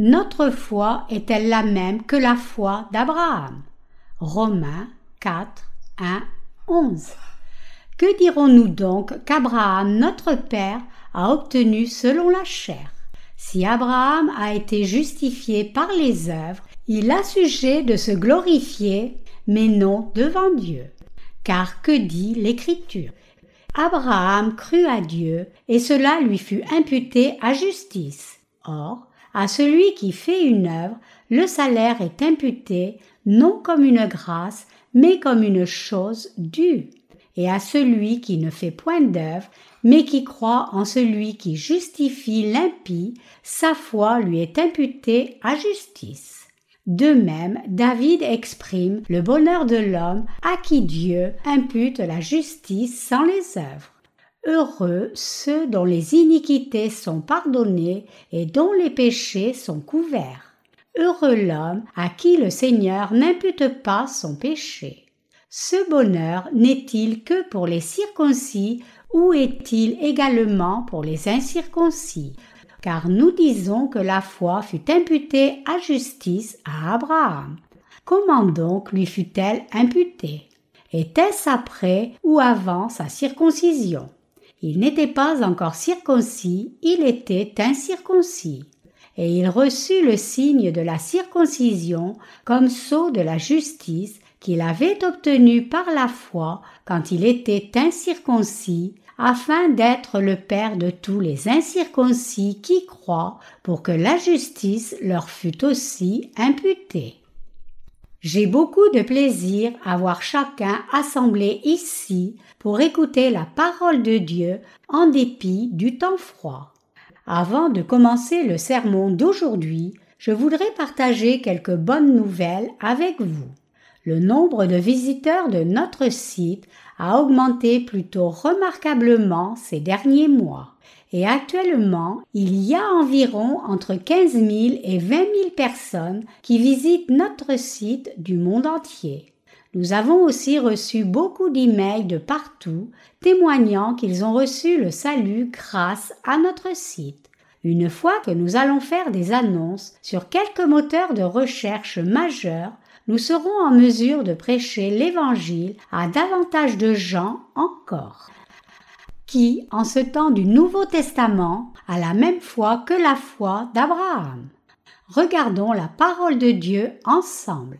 notre foi est-elle la même que la foi d'Abraham? Romains 4, 1, 11. Que dirons-nous donc qu'Abraham, notre Père, a obtenu selon la chair? Si Abraham a été justifié par les œuvres, il a sujet de se glorifier, mais non devant Dieu. Car que dit l'Écriture? Abraham crut à Dieu, et cela lui fut imputé à justice. Or, à celui qui fait une œuvre, le salaire est imputé non comme une grâce, mais comme une chose due. Et à celui qui ne fait point d'œuvre, mais qui croit en celui qui justifie l'impie, sa foi lui est imputée à justice. De même, David exprime le bonheur de l'homme à qui Dieu impute la justice sans les œuvres. Heureux ceux dont les iniquités sont pardonnées et dont les péchés sont couverts. Heureux l'homme à qui le Seigneur n'impute pas son péché. Ce bonheur n'est-il que pour les circoncis ou est-il également pour les incirconcis? Car nous disons que la foi fut imputée à justice à Abraham. Comment donc lui fut-elle imputée? Était-ce après ou avant sa circoncision? Il n'était pas encore circoncis, il était incirconcis. Et il reçut le signe de la circoncision comme sceau de la justice qu'il avait obtenu par la foi quand il était incirconcis afin d'être le Père de tous les incirconcis qui croient, pour que la justice leur fût aussi imputée. J'ai beaucoup de plaisir à voir chacun assemblé ici pour écouter la parole de Dieu en dépit du temps froid. Avant de commencer le sermon d'aujourd'hui, je voudrais partager quelques bonnes nouvelles avec vous. Le nombre de visiteurs de notre site a augmenté plutôt remarquablement ces derniers mois. Et actuellement, il y a environ entre 15 000 et 20 000 personnes qui visitent notre site du monde entier. Nous avons aussi reçu beaucoup d'emails de partout témoignant qu'ils ont reçu le salut grâce à notre site. Une fois que nous allons faire des annonces sur quelques moteurs de recherche majeurs, nous serons en mesure de prêcher l'Évangile à davantage de gens encore. Qui, en ce temps du Nouveau Testament, a la même foi que la foi d'Abraham. Regardons la parole de Dieu ensemble.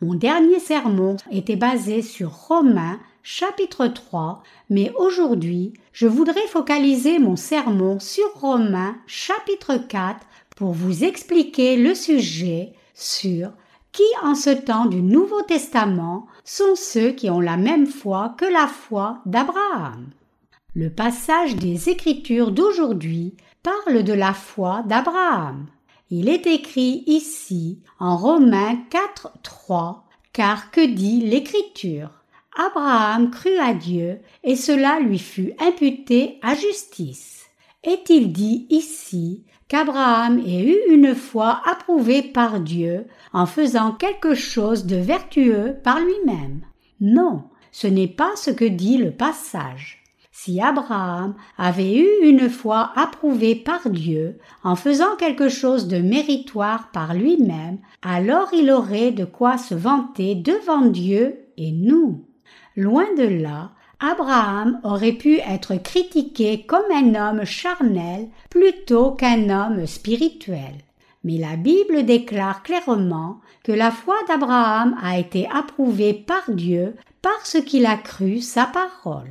Mon dernier sermon était basé sur Romains chapitre 3, mais aujourd'hui je voudrais focaliser mon sermon sur Romains chapitre 4 pour vous expliquer le sujet sur qui en ce temps du Nouveau Testament sont ceux qui ont la même foi que la foi d'Abraham. Le passage des Écritures d'aujourd'hui parle de la foi d'Abraham. Il est écrit ici en Romains 4, 3, car que dit l'Écriture? Abraham crut à Dieu et cela lui fut imputé à justice. Est-il dit ici qu'Abraham ait eu une foi approuvée par Dieu en faisant quelque chose de vertueux par lui-même? Non, ce n'est pas ce que dit le passage. Si Abraham avait eu une foi approuvée par Dieu en faisant quelque chose de méritoire par lui-même, alors il aurait de quoi se vanter devant Dieu et nous. Loin de là, Abraham aurait pu être critiqué comme un homme charnel plutôt qu'un homme spirituel. Mais la Bible déclare clairement que la foi d'Abraham a été approuvée par Dieu parce qu'il a cru sa parole.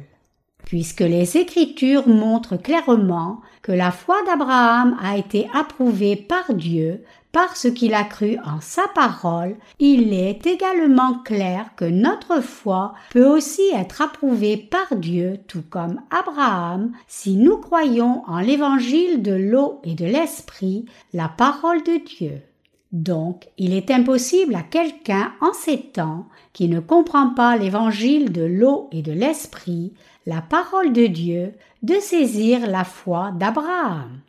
Puisque les Écritures montrent clairement que la foi d'Abraham a été approuvée par Dieu parce qu'il a cru en sa parole, il est également clair que notre foi peut aussi être approuvée par Dieu, tout comme Abraham, si nous croyons en l'évangile de l'eau et de l'esprit, la parole de Dieu. Donc, il est impossible à quelqu'un en ces temps qui ne comprend pas l'évangile de l'eau et de l'esprit, la parole de Dieu, de saisir la foi d'Abraham.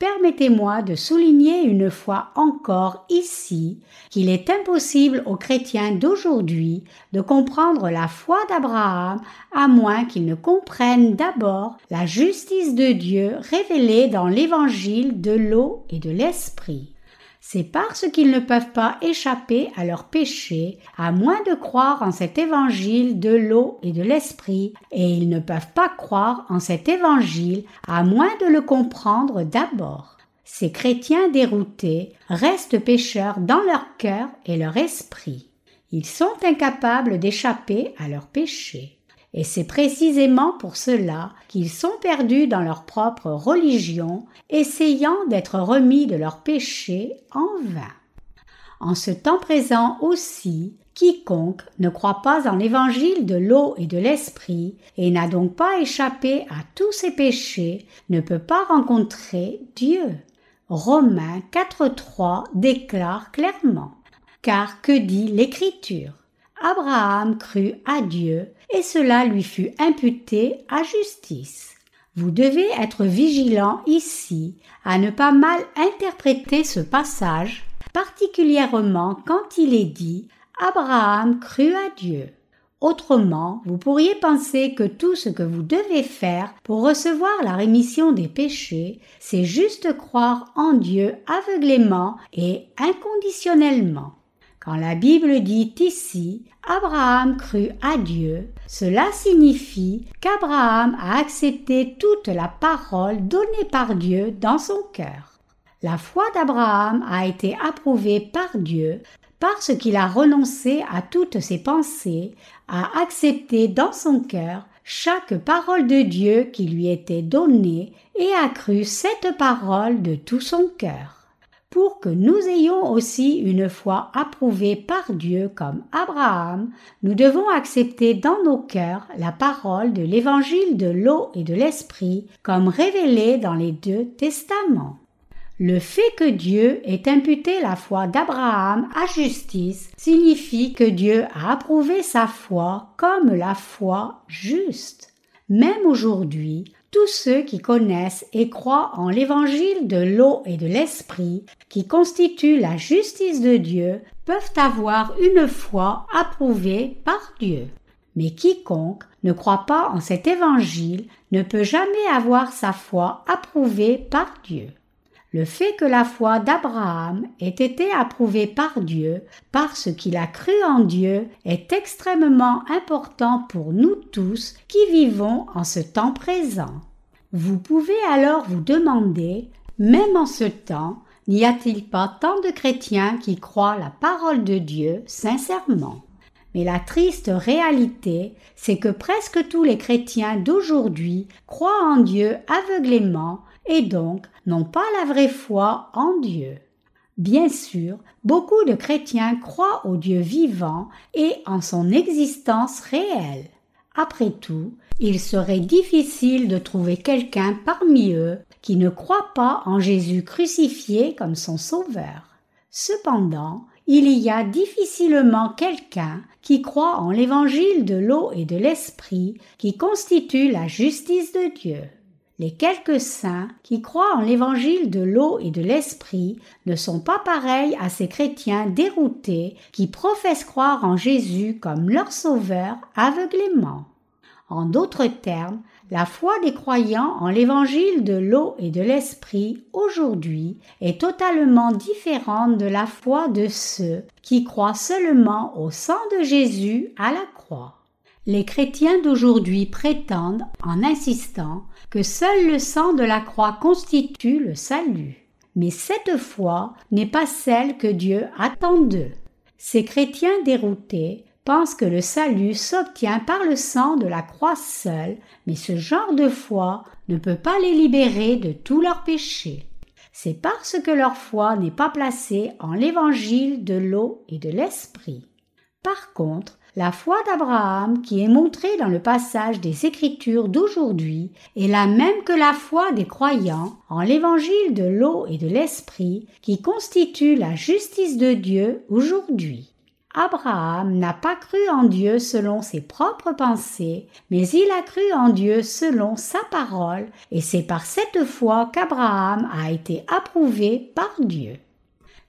Permettez-moi de souligner une fois encore ici qu'il est impossible aux chrétiens d'aujourd'hui de comprendre la foi d'Abraham à moins qu'ils ne comprennent d'abord la justice de Dieu révélée dans l'évangile de l'eau et de l'esprit. C'est parce qu'ils ne peuvent pas échapper à leurs péchés, à moins de croire en cet évangile de l'eau et de l'esprit, et ils ne peuvent pas croire en cet évangile à moins de le comprendre d'abord. Ces chrétiens déroutés restent pécheurs dans leur cœur et leur esprit. Ils sont incapables d'échapper à leurs péchés. Et c'est précisément pour cela qu'ils sont perdus dans leur propre religion, essayant d'être remis de leurs péchés en vain. En ce temps présent aussi, quiconque ne croit pas en l'évangile de l'eau et de l'esprit et n'a donc pas échappé à tous ses péchés ne peut pas rencontrer Dieu. Romains 4.3 déclare clairement. Car que dit l'Écriture? Abraham crut à Dieu et cela lui fut imputé à justice. Vous devez être vigilant ici à ne pas mal interpréter ce passage, particulièrement quand il est dit Abraham crut à Dieu. Autrement, vous pourriez penser que tout ce que vous devez faire pour recevoir la rémission des péchés, c'est juste croire en Dieu aveuglément et inconditionnellement. Quand la Bible dit ici Abraham crut à Dieu, cela signifie qu'Abraham a accepté toute la parole donnée par Dieu dans son cœur. La foi d'Abraham a été approuvée par Dieu parce qu'il a renoncé à toutes ses pensées, a accepté dans son cœur chaque parole de Dieu qui lui était donnée et a cru cette parole de tout son cœur pour que nous ayons aussi une foi approuvée par Dieu comme Abraham, nous devons accepter dans nos cœurs la parole de l'évangile de l'eau et de l'esprit comme révélée dans les deux testaments. Le fait que Dieu ait imputé la foi d'Abraham à justice signifie que Dieu a approuvé sa foi comme la foi juste. Même aujourd'hui, tous ceux qui connaissent et croient en l'évangile de l'eau et de l'esprit, qui constitue la justice de Dieu, peuvent avoir une foi approuvée par Dieu. Mais quiconque ne croit pas en cet évangile ne peut jamais avoir sa foi approuvée par Dieu. Le fait que la foi d'Abraham ait été approuvée par Dieu parce qu'il a cru en Dieu est extrêmement important pour nous tous qui vivons en ce temps présent. Vous pouvez alors vous demander, même en ce temps, n'y a-t-il pas tant de chrétiens qui croient la parole de Dieu sincèrement? Mais la triste réalité, c'est que presque tous les chrétiens d'aujourd'hui croient en Dieu aveuglément et donc n'ont pas la vraie foi en Dieu. Bien sûr, beaucoup de chrétiens croient au Dieu vivant et en son existence réelle. Après tout, il serait difficile de trouver quelqu'un parmi eux qui ne croit pas en Jésus crucifié comme son sauveur. Cependant, il y a difficilement quelqu'un qui croit en l'évangile de l'eau et de l'esprit qui constitue la justice de Dieu. Les quelques saints qui croient en l'évangile de l'eau et de l'esprit ne sont pas pareils à ces chrétiens déroutés qui professent croire en Jésus comme leur sauveur aveuglément. En d'autres termes, la foi des croyants en l'évangile de l'eau et de l'esprit aujourd'hui est totalement différente de la foi de ceux qui croient seulement au sang de Jésus à la croix. Les chrétiens d'aujourd'hui prétendent, en insistant, que seul le sang de la croix constitue le salut. Mais cette foi n'est pas celle que Dieu attend d'eux. Ces chrétiens déroutés pensent que le salut s'obtient par le sang de la croix seul, mais ce genre de foi ne peut pas les libérer de tous leurs péchés. C'est parce que leur foi n'est pas placée en l'évangile de l'eau et de l'esprit. Par contre, la foi d'Abraham, qui est montrée dans le passage des Écritures d'aujourd'hui, est la même que la foi des croyants en l'évangile de l'eau et de l'esprit, qui constitue la justice de Dieu aujourd'hui. Abraham n'a pas cru en Dieu selon ses propres pensées, mais il a cru en Dieu selon sa parole, et c'est par cette foi qu'Abraham a été approuvé par Dieu.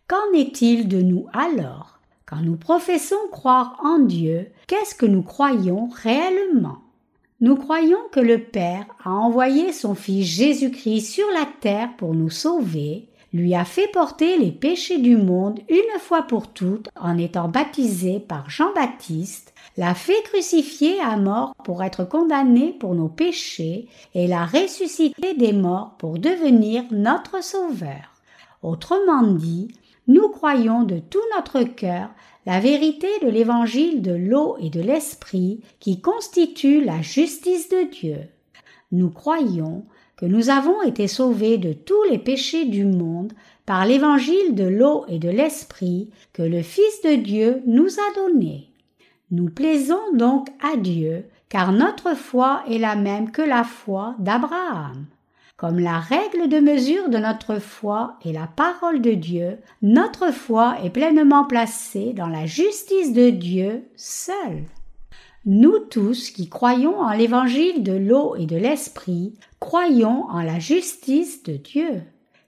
Qu'en est-il de nous alors? Quand nous professons croire en Dieu, qu'est-ce que nous croyons réellement? Nous croyons que le Père a envoyé son Fils Jésus-Christ sur la terre pour nous sauver, lui a fait porter les péchés du monde une fois pour toutes en étant baptisé par Jean-Baptiste, l'a fait crucifier à mort pour être condamné pour nos péchés et l'a ressuscité des morts pour devenir notre Sauveur. Autrement dit, nous croyons de tout notre cœur la vérité de l'évangile de l'eau et de l'esprit qui constitue la justice de Dieu. Nous croyons que nous avons été sauvés de tous les péchés du monde par l'évangile de l'eau et de l'esprit que le Fils de Dieu nous a donné. Nous plaisons donc à Dieu, car notre foi est la même que la foi d'Abraham. Comme la règle de mesure de notre foi est la parole de Dieu, notre foi est pleinement placée dans la justice de Dieu seul. Nous tous qui croyons en l'évangile de l'eau et de l'esprit, croyons en la justice de Dieu.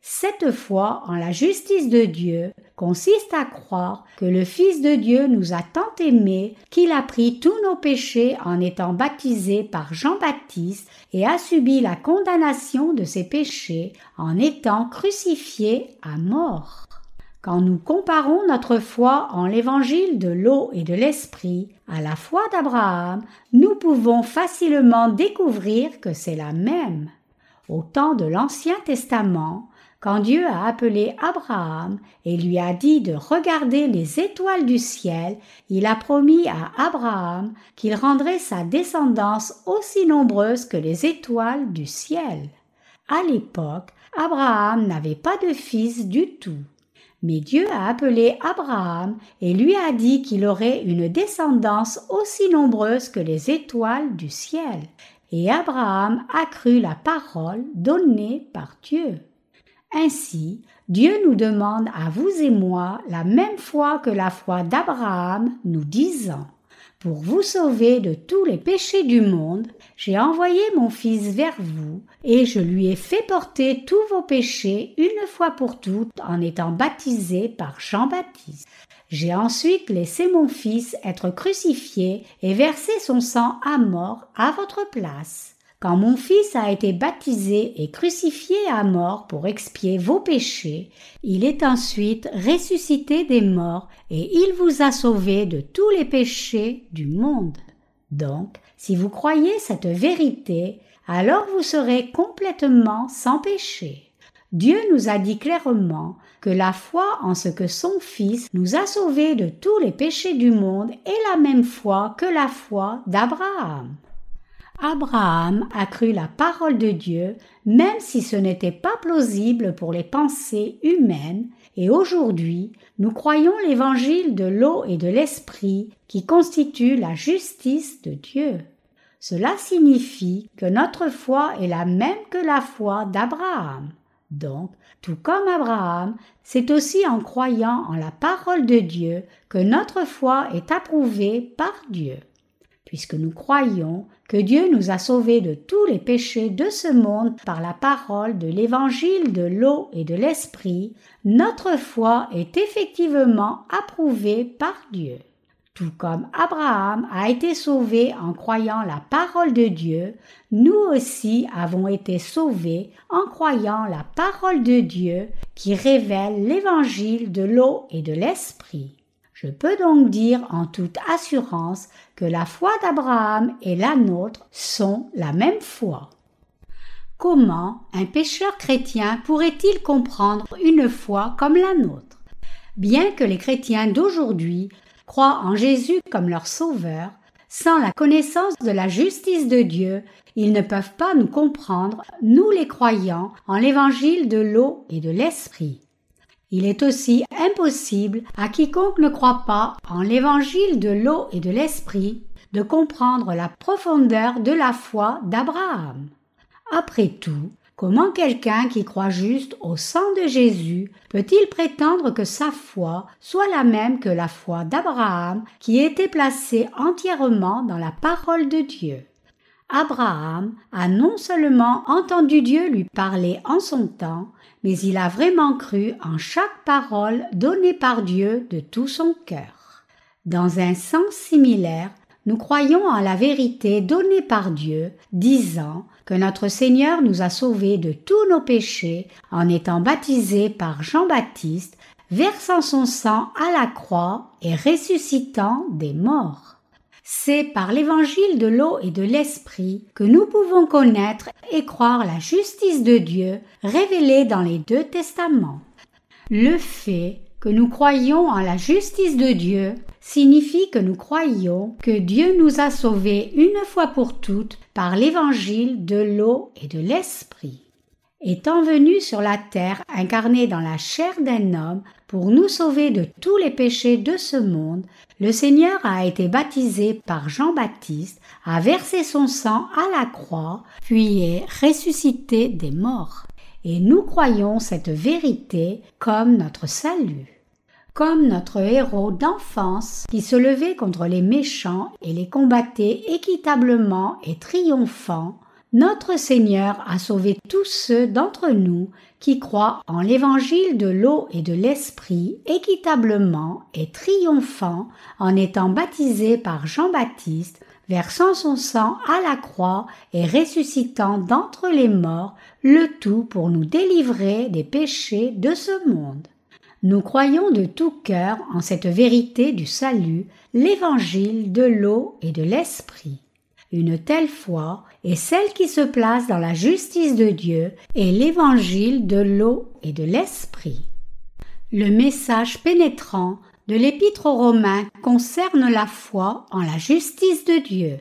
Cette foi en la justice de Dieu consiste à croire que le Fils de Dieu nous a tant aimés qu'il a pris tous nos péchés en étant baptisé par Jean-Baptiste et a subi la condamnation de ses péchés en étant crucifié à mort. Quand nous comparons notre foi en l'évangile de l'eau et de l'esprit à la foi d'Abraham, nous pouvons facilement découvrir que c'est la même. Au temps de l'Ancien Testament, quand Dieu a appelé Abraham et lui a dit de regarder les étoiles du ciel, il a promis à Abraham qu'il rendrait sa descendance aussi nombreuse que les étoiles du ciel. À l'époque, Abraham n'avait pas de fils du tout. Mais Dieu a appelé Abraham et lui a dit qu'il aurait une descendance aussi nombreuse que les étoiles du ciel. Et Abraham a cru la parole donnée par Dieu. Ainsi, Dieu nous demande à vous et moi la même foi que la foi d'Abraham, nous disant Pour vous sauver de tous les péchés du monde, j'ai envoyé mon Fils vers vous, et je lui ai fait porter tous vos péchés une fois pour toutes en étant baptisé par Jean-Baptiste. J'ai ensuite laissé mon Fils être crucifié et versé son sang à mort à votre place. Quand mon Fils a été baptisé et crucifié à mort pour expier vos péchés, il est ensuite ressuscité des morts et il vous a sauvé de tous les péchés du monde. Donc, si vous croyez cette vérité, alors vous serez complètement sans péché. Dieu nous a dit clairement que la foi en ce que son Fils nous a sauvés de tous les péchés du monde est la même foi que la foi d'Abraham. Abraham a cru la parole de Dieu même si ce n'était pas plausible pour les pensées humaines, et aujourd'hui nous croyons l'évangile de l'eau et de l'esprit qui constitue la justice de Dieu. Cela signifie que notre foi est la même que la foi d'Abraham. Donc, tout comme Abraham, c'est aussi en croyant en la parole de Dieu que notre foi est approuvée par Dieu puisque nous croyons que Dieu nous a sauvés de tous les péchés de ce monde par la parole de l'évangile de l'eau et de l'esprit, notre foi est effectivement approuvée par Dieu. Tout comme Abraham a été sauvé en croyant la parole de Dieu, nous aussi avons été sauvés en croyant la parole de Dieu qui révèle l'évangile de l'eau et de l'esprit. Je peux donc dire en toute assurance que la foi d'Abraham et la nôtre sont la même foi. Comment un pécheur chrétien pourrait-il comprendre une foi comme la nôtre? Bien que les chrétiens d'aujourd'hui croient en Jésus comme leur sauveur, sans la connaissance de la justice de Dieu, ils ne peuvent pas nous comprendre, nous les croyants, en l'évangile de l'eau et de l'esprit. Il est aussi impossible à quiconque ne croit pas en l'évangile de l'eau et de l'esprit de comprendre la profondeur de la foi d'Abraham. Après tout, comment quelqu'un qui croit juste au sang de Jésus peut-il prétendre que sa foi soit la même que la foi d'Abraham qui était placée entièrement dans la parole de Dieu? Abraham a non seulement entendu Dieu lui parler en son temps, mais il a vraiment cru en chaque parole donnée par Dieu de tout son cœur. Dans un sens similaire, nous croyons en la vérité donnée par Dieu, disant que notre Seigneur nous a sauvés de tous nos péchés en étant baptisé par Jean-Baptiste, versant son sang à la croix et ressuscitant des morts. C'est par l'évangile de l'eau et de l'esprit que nous pouvons connaître et croire la justice de Dieu révélée dans les deux testaments. Le fait que nous croyons en la justice de Dieu signifie que nous croyons que Dieu nous a sauvés une fois pour toutes par l'évangile de l'eau et de l'esprit. Étant venu sur la terre incarné dans la chair d'un homme pour nous sauver de tous les péchés de ce monde, le Seigneur a été baptisé par Jean-Baptiste, a versé son sang à la croix, puis est ressuscité des morts. Et nous croyons cette vérité comme notre salut comme notre héros d'enfance qui se levait contre les méchants et les combattait équitablement et triomphant, notre Seigneur a sauvé tous ceux d'entre nous qui croient en l'évangile de l'eau et de l'esprit équitablement et triomphant en étant baptisés par Jean-Baptiste, versant son sang à la croix et ressuscitant d'entre les morts, le tout pour nous délivrer des péchés de ce monde. Nous croyons de tout cœur en cette vérité du salut, l'évangile de l'eau et de l'esprit. Une telle foi est celle qui se place dans la justice de Dieu et l'évangile de l'eau et de l'esprit. Le message pénétrant de l'épître aux Romains concerne la foi en la justice de Dieu.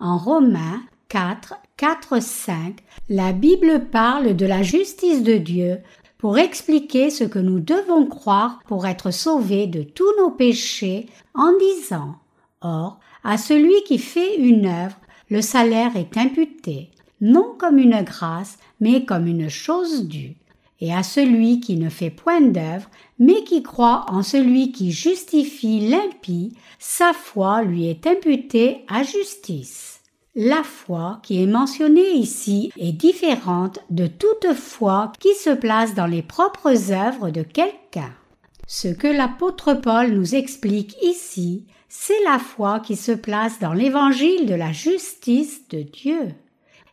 En Romains 4, 4, 5, la Bible parle de la justice de Dieu pour expliquer ce que nous devons croire pour être sauvés de tous nos péchés en disant Or, à celui qui fait une œuvre, le salaire est imputé, non comme une grâce, mais comme une chose due. Et à celui qui ne fait point d'œuvre, mais qui croit en celui qui justifie l'impie, sa foi lui est imputée à justice. La foi qui est mentionnée ici est différente de toute foi qui se place dans les propres œuvres de quelqu'un. Ce que l'apôtre Paul nous explique ici, c'est la foi qui se place dans l'évangile de la justice de Dieu.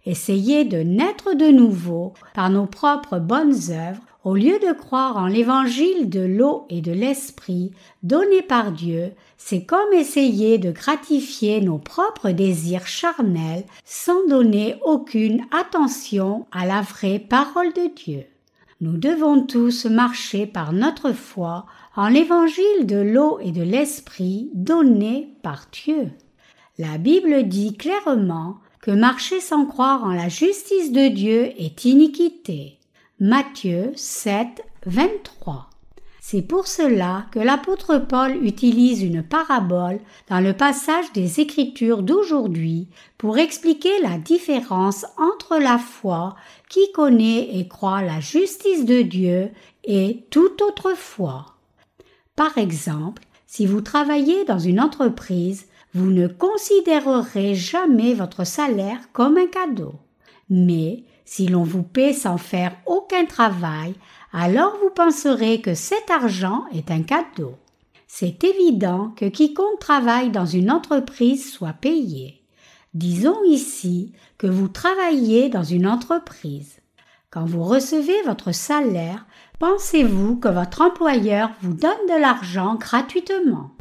Essayer de naître de nouveau par nos propres bonnes œuvres au lieu de croire en l'évangile de l'eau et de l'esprit donné par Dieu, c'est comme essayer de gratifier nos propres désirs charnels sans donner aucune attention à la vraie parole de Dieu. Nous devons tous marcher par notre foi en l'évangile de l'eau et de l'esprit donné par Dieu. La Bible dit clairement que marcher sans croire en la justice de Dieu est iniquité. Matthieu 7, 23. C'est pour cela que l'apôtre Paul utilise une parabole dans le passage des Écritures d'aujourd'hui pour expliquer la différence entre la foi qui connaît et croit la justice de Dieu et toute autre foi. Par exemple, si vous travaillez dans une entreprise, vous ne considérerez jamais votre salaire comme un cadeau. Mais si l'on vous paie sans faire aucun travail, alors vous penserez que cet argent est un cadeau. C'est évident que quiconque travaille dans une entreprise soit payé. Disons ici que vous travaillez dans une entreprise. Quand vous recevez votre salaire, pensez-vous que votre employeur vous donne de l'argent gratuitement?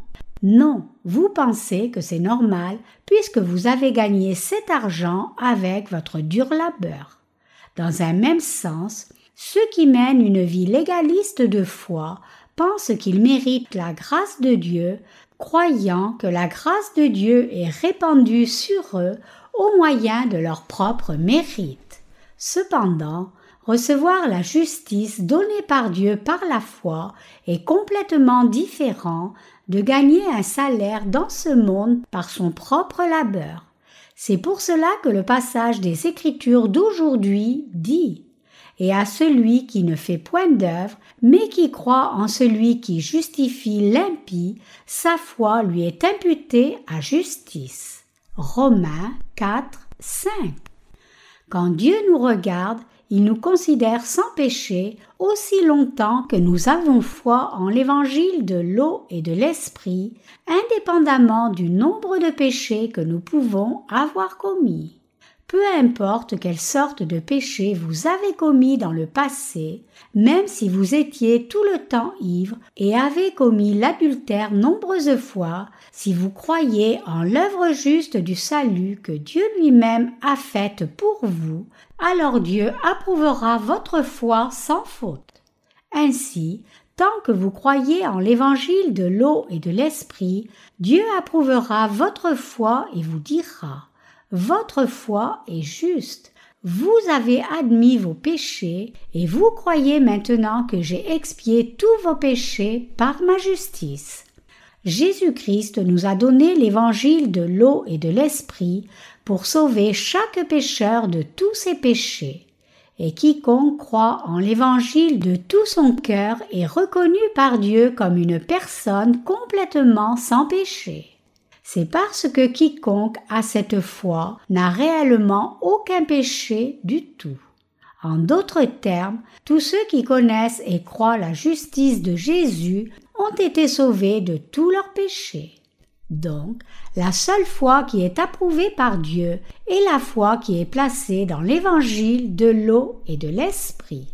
Non, vous pensez que c'est normal puisque vous avez gagné cet argent avec votre dur labeur. Dans un même sens, ceux qui mènent une vie légaliste de foi pensent qu'ils méritent la grâce de Dieu, croyant que la grâce de Dieu est répandue sur eux au moyen de leur propre mérite. Cependant, recevoir la justice donnée par Dieu par la foi est complètement différent de gagner un salaire dans ce monde par son propre labeur. C'est pour cela que le passage des Écritures d'aujourd'hui dit Et à celui qui ne fait point d'œuvre, mais qui croit en celui qui justifie l'impie, sa foi lui est imputée à justice. Romains 4, 5. Quand Dieu nous regarde, il nous considère sans péché aussi longtemps que nous avons foi en l'évangile de l'eau et de l'esprit, indépendamment du nombre de péchés que nous pouvons avoir commis. Peu importe quelle sorte de péché vous avez commis dans le passé, même si vous étiez tout le temps ivre et avez commis l'adultère nombreuses fois, si vous croyez en l'œuvre juste du salut que Dieu lui-même a faite pour vous, alors Dieu approuvera votre foi sans faute. Ainsi, tant que vous croyez en l'évangile de l'eau et de l'esprit, Dieu approuvera votre foi et vous dira votre foi est juste. Vous avez admis vos péchés et vous croyez maintenant que j'ai expié tous vos péchés par ma justice. Jésus-Christ nous a donné l'évangile de l'eau et de l'esprit pour sauver chaque pécheur de tous ses péchés. Et quiconque croit en l'évangile de tout son cœur est reconnu par Dieu comme une personne complètement sans péché c'est parce que quiconque a cette foi n'a réellement aucun péché du tout. En d'autres termes, tous ceux qui connaissent et croient la justice de Jésus ont été sauvés de tous leurs péchés. Donc, la seule foi qui est approuvée par Dieu est la foi qui est placée dans l'évangile de l'eau et de l'esprit.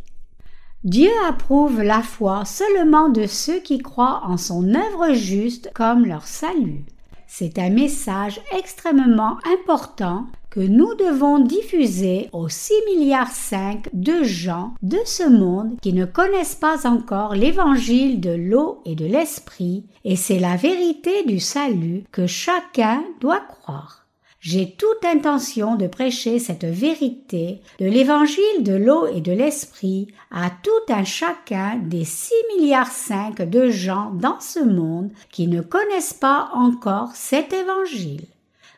Dieu approuve la foi seulement de ceux qui croient en son œuvre juste comme leur salut. C'est un message extrêmement important que nous devons diffuser aux 6 milliards 5 de gens de ce monde qui ne connaissent pas encore l'évangile de l'eau et de l'esprit, et c'est la vérité du salut que chacun doit croire. J'ai toute intention de prêcher cette vérité de l'évangile de l'eau et de l'esprit à tout un chacun des 6 milliards 5 de gens dans ce monde qui ne connaissent pas encore cet évangile.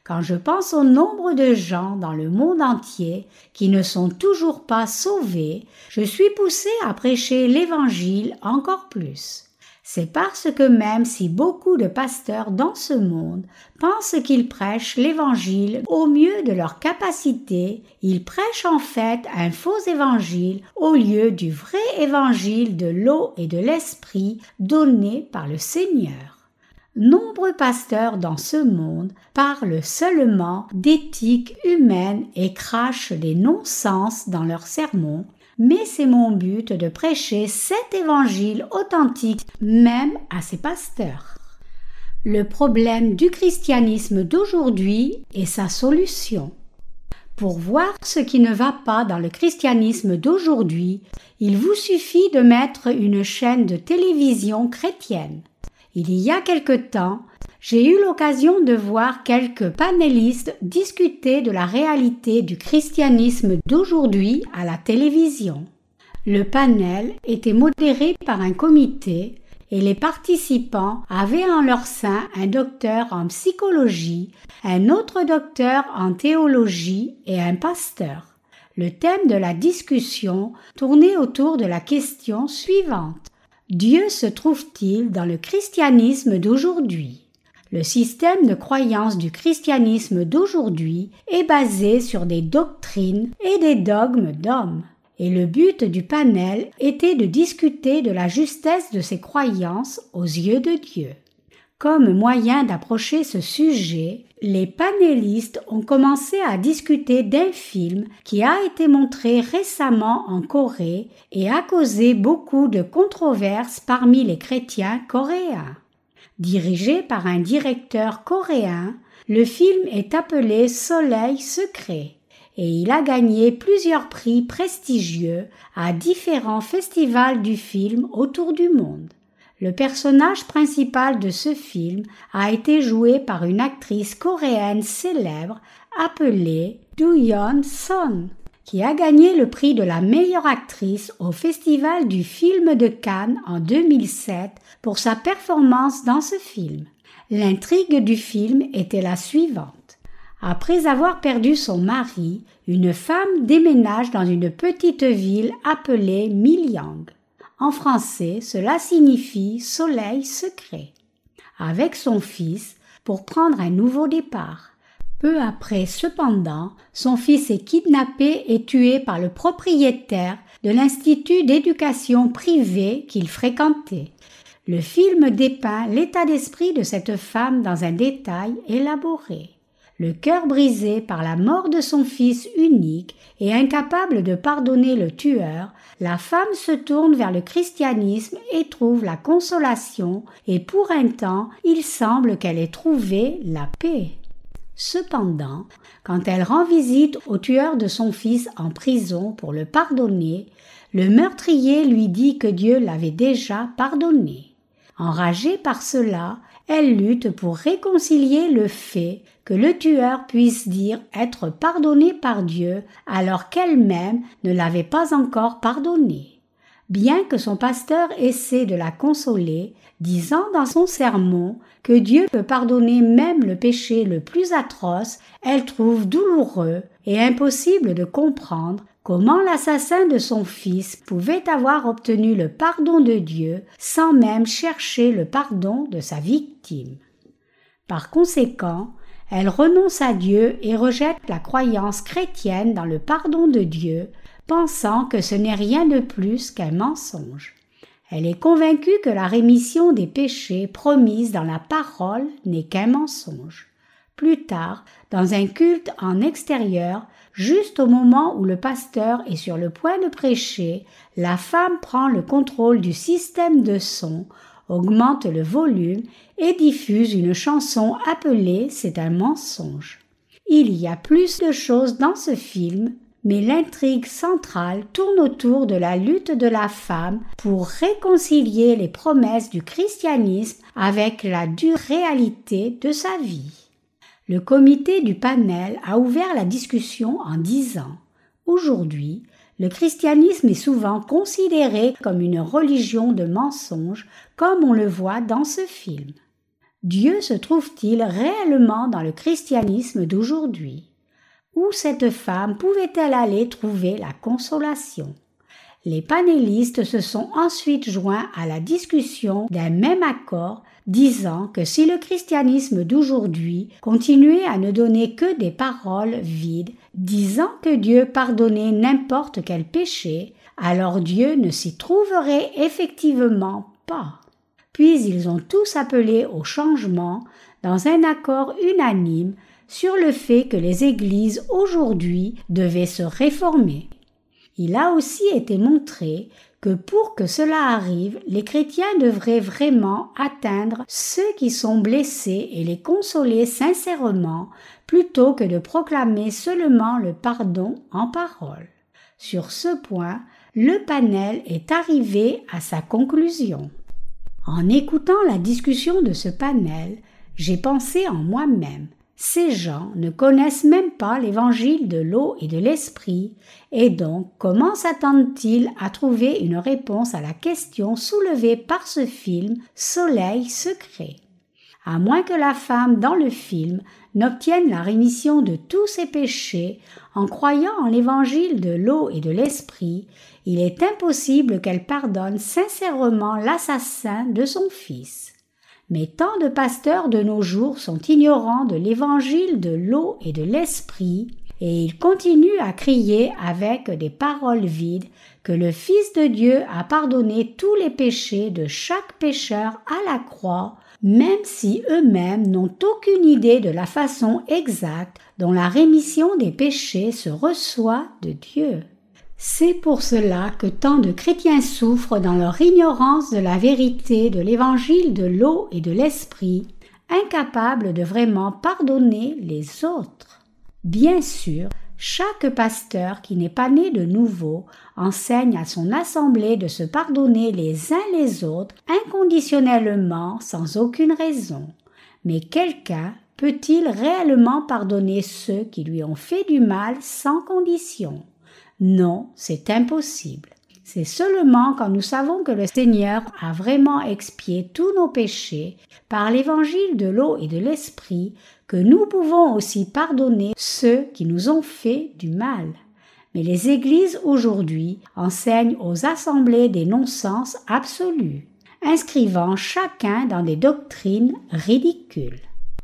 Quand je pense au nombre de gens dans le monde entier qui ne sont toujours pas sauvés, je suis poussé à prêcher l'évangile encore plus. C'est parce que même si beaucoup de pasteurs dans ce monde pensent qu'ils prêchent l'Évangile au mieux de leur capacité, ils prêchent en fait un faux Évangile au lieu du vrai Évangile de l'eau et de l'Esprit donné par le Seigneur. Nombreux pasteurs dans ce monde parlent seulement d'éthique humaine et crachent des non-sens dans leurs sermons mais c'est mon but de prêcher cet évangile authentique même à ces pasteurs. Le problème du christianisme d'aujourd'hui est sa solution. Pour voir ce qui ne va pas dans le christianisme d'aujourd'hui, il vous suffit de mettre une chaîne de télévision chrétienne. Il y a quelque temps, j'ai eu l'occasion de voir quelques panélistes discuter de la réalité du christianisme d'aujourd'hui à la télévision. Le panel était modéré par un comité et les participants avaient en leur sein un docteur en psychologie, un autre docteur en théologie et un pasteur. Le thème de la discussion tournait autour de la question suivante. Dieu se trouve-t-il dans le christianisme d'aujourd'hui? Le système de croyance du christianisme d'aujourd'hui est basé sur des doctrines et des dogmes d'hommes. Et le but du panel était de discuter de la justesse de ces croyances aux yeux de Dieu. Comme moyen d'approcher ce sujet, les panélistes ont commencé à discuter d'un film qui a été montré récemment en Corée et a causé beaucoup de controverses parmi les chrétiens coréens. Dirigé par un directeur coréen, le film est appelé Soleil secret et il a gagné plusieurs prix prestigieux à différents festivals du film autour du monde. Le personnage principal de ce film a été joué par une actrice coréenne célèbre appelée Do Yeon Son qui a gagné le prix de la meilleure actrice au Festival du film de Cannes en 2007 pour sa performance dans ce film. L'intrigue du film était la suivante. Après avoir perdu son mari, une femme déménage dans une petite ville appelée Milyang. En français, cela signifie soleil secret. Avec son fils, pour prendre un nouveau départ. Peu après, cependant, son fils est kidnappé et tué par le propriétaire de l'institut d'éducation privée qu'il fréquentait. Le film dépeint l'état d'esprit de cette femme dans un détail élaboré. Le cœur brisé par la mort de son fils unique et incapable de pardonner le tueur, la femme se tourne vers le christianisme et trouve la consolation, et pour un temps il semble qu'elle ait trouvé la paix. Cependant, quand elle rend visite au tueur de son fils en prison pour le pardonner, le meurtrier lui dit que Dieu l'avait déjà pardonné. Enragée par cela, elle lutte pour réconcilier le fait que le tueur puisse dire être pardonné par Dieu alors qu'elle-même ne l'avait pas encore pardonné. Bien que son pasteur essaie de la consoler, disant dans son sermon Dieu peut pardonner même le péché le plus atroce, elle trouve douloureux et impossible de comprendre comment l'assassin de son fils pouvait avoir obtenu le pardon de Dieu sans même chercher le pardon de sa victime. Par conséquent, elle renonce à Dieu et rejette la croyance chrétienne dans le pardon de Dieu, pensant que ce n'est rien de plus qu'un mensonge. Elle est convaincue que la rémission des péchés promise dans la parole n'est qu'un mensonge. Plus tard, dans un culte en extérieur, juste au moment où le pasteur est sur le point de prêcher, la femme prend le contrôle du système de son, augmente le volume et diffuse une chanson appelée C'est un mensonge. Il y a plus de choses dans ce film mais l'intrigue centrale tourne autour de la lutte de la femme pour réconcilier les promesses du christianisme avec la dure réalité de sa vie. Le comité du panel a ouvert la discussion en disant Aujourd'hui, le christianisme est souvent considéré comme une religion de mensonges, comme on le voit dans ce film. Dieu se trouve-t-il réellement dans le christianisme d'aujourd'hui? Où cette femme pouvait-elle aller trouver la consolation Les panélistes se sont ensuite joints à la discussion d'un même accord disant que si le christianisme d'aujourd'hui continuait à ne donner que des paroles vides, disant que Dieu pardonnait n'importe quel péché, alors Dieu ne s'y trouverait effectivement pas. Puis ils ont tous appelé au changement dans un accord unanime sur le fait que les églises aujourd'hui devaient se réformer. Il a aussi été montré que pour que cela arrive, les chrétiens devraient vraiment atteindre ceux qui sont blessés et les consoler sincèrement plutôt que de proclamer seulement le pardon en parole. Sur ce point, le panel est arrivé à sa conclusion. En écoutant la discussion de ce panel, j'ai pensé en moi-même ces gens ne connaissent même pas l'évangile de l'eau et de l'esprit, et donc comment s'attendent-ils à trouver une réponse à la question soulevée par ce film Soleil secret? À moins que la femme dans le film n'obtienne la rémission de tous ses péchés en croyant en l'évangile de l'eau et de l'esprit, il est impossible qu'elle pardonne sincèrement l'assassin de son fils. Mais tant de pasteurs de nos jours sont ignorants de l'évangile de l'eau et de l'esprit, et ils continuent à crier avec des paroles vides que le Fils de Dieu a pardonné tous les péchés de chaque pécheur à la croix, même si eux-mêmes n'ont aucune idée de la façon exacte dont la rémission des péchés se reçoit de Dieu. C'est pour cela que tant de chrétiens souffrent dans leur ignorance de la vérité de l'évangile de l'eau et de l'esprit, incapables de vraiment pardonner les autres. Bien sûr, chaque pasteur qui n'est pas né de nouveau enseigne à son assemblée de se pardonner les uns les autres inconditionnellement sans aucune raison. Mais quelqu'un peut-il réellement pardonner ceux qui lui ont fait du mal sans condition? Non, c'est impossible. C'est seulement quand nous savons que le Seigneur a vraiment expié tous nos péchés par l'évangile de l'eau et de l'esprit que nous pouvons aussi pardonner ceux qui nous ont fait du mal. Mais les églises aujourd'hui enseignent aux assemblées des non-sens absolus, inscrivant chacun dans des doctrines ridicules.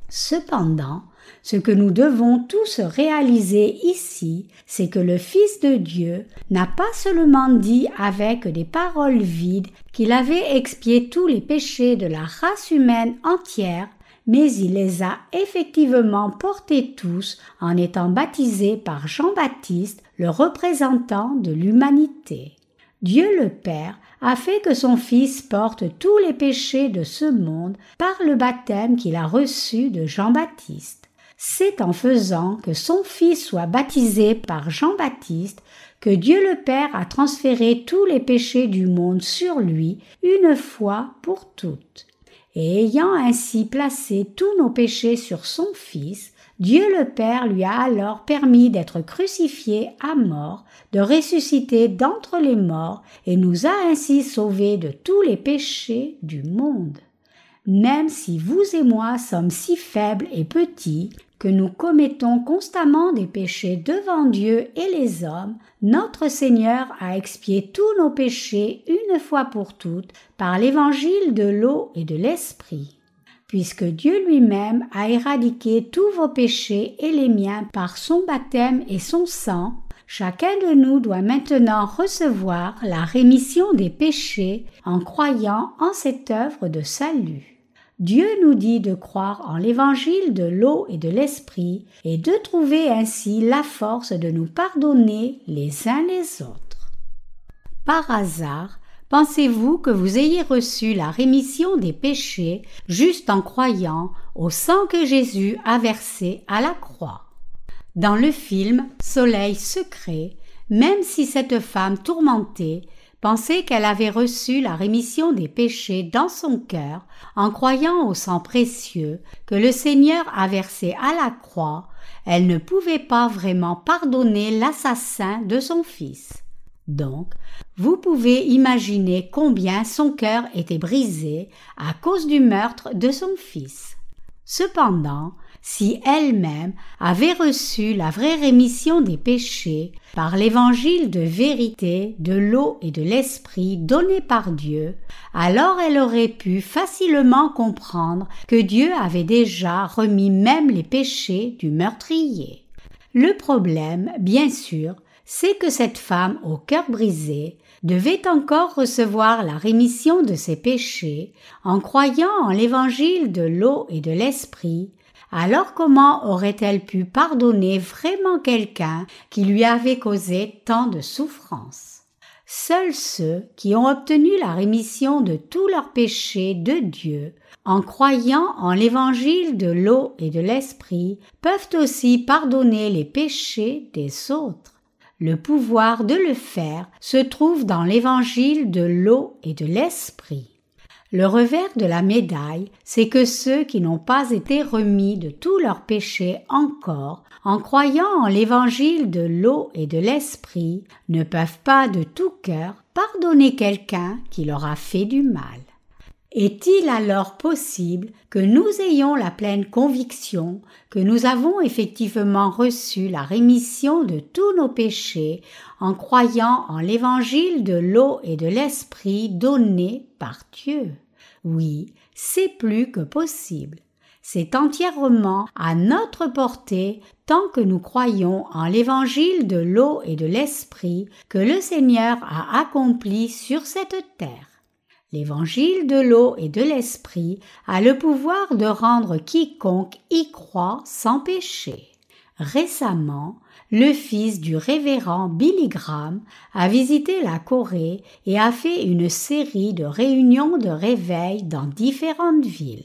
Cependant, ce que nous devons tous réaliser ici, c'est que le Fils de Dieu n'a pas seulement dit avec des paroles vides qu'il avait expié tous les péchés de la race humaine entière, mais il les a effectivement portés tous en étant baptisé par Jean-Baptiste, le représentant de l'humanité. Dieu le Père a fait que son Fils porte tous les péchés de ce monde par le baptême qu'il a reçu de Jean-Baptiste. C'est en faisant que son Fils soit baptisé par Jean-Baptiste que Dieu le Père a transféré tous les péchés du monde sur lui une fois pour toutes. Et ayant ainsi placé tous nos péchés sur son Fils, Dieu le Père lui a alors permis d'être crucifié à mort, de ressusciter d'entre les morts, et nous a ainsi sauvés de tous les péchés du monde. Même si vous et moi sommes si faibles et petits, que nous commettons constamment des péchés devant Dieu et les hommes, notre Seigneur a expié tous nos péchés une fois pour toutes par l'évangile de l'eau et de l'esprit. Puisque Dieu lui-même a éradiqué tous vos péchés et les miens par son baptême et son sang, chacun de nous doit maintenant recevoir la rémission des péchés en croyant en cette œuvre de salut. Dieu nous dit de croire en l'évangile de l'eau et de l'esprit et de trouver ainsi la force de nous pardonner les uns les autres. Par hasard, pensez-vous que vous ayez reçu la rémission des péchés juste en croyant au sang que Jésus a versé à la croix? Dans le film Soleil secret, même si cette femme tourmentée pensait qu'elle avait reçu la rémission des péchés dans son cœur en croyant au sang précieux que le Seigneur a versé à la croix, elle ne pouvait pas vraiment pardonner l'assassin de son fils. Donc, vous pouvez imaginer combien son cœur était brisé à cause du meurtre de son fils. Cependant, si elle-même avait reçu la vraie rémission des péchés par l'évangile de vérité, de l'eau et de l'esprit donné par Dieu, alors elle aurait pu facilement comprendre que Dieu avait déjà remis même les péchés du meurtrier. Le problème, bien sûr, c'est que cette femme au cœur brisé devait encore recevoir la rémission de ses péchés en croyant en l'évangile de l'eau et de l'esprit alors comment aurait-elle pu pardonner vraiment quelqu'un qui lui avait causé tant de souffrances? Seuls ceux qui ont obtenu la rémission de tous leurs péchés de Dieu, en croyant en l'évangile de l'eau et de l'esprit, peuvent aussi pardonner les péchés des autres. Le pouvoir de le faire se trouve dans l'évangile de l'eau et de l'esprit. Le revers de la médaille, c'est que ceux qui n'ont pas été remis de tous leurs péchés encore, en croyant en l'évangile de l'eau et de l'esprit, ne peuvent pas de tout cœur pardonner quelqu'un qui leur a fait du mal. Est-il alors possible que nous ayons la pleine conviction que nous avons effectivement reçu la rémission de tous nos péchés en croyant en l'évangile de l'eau et de l'esprit donné par Dieu? Oui, c'est plus que possible. C'est entièrement à notre portée tant que nous croyons en l'évangile de l'eau et de l'esprit que le Seigneur a accompli sur cette terre. L'évangile de l'eau et de l'esprit a le pouvoir de rendre quiconque y croit sans péché. Récemment, le fils du révérend Billy Graham a visité la Corée et a fait une série de réunions de réveil dans différentes villes.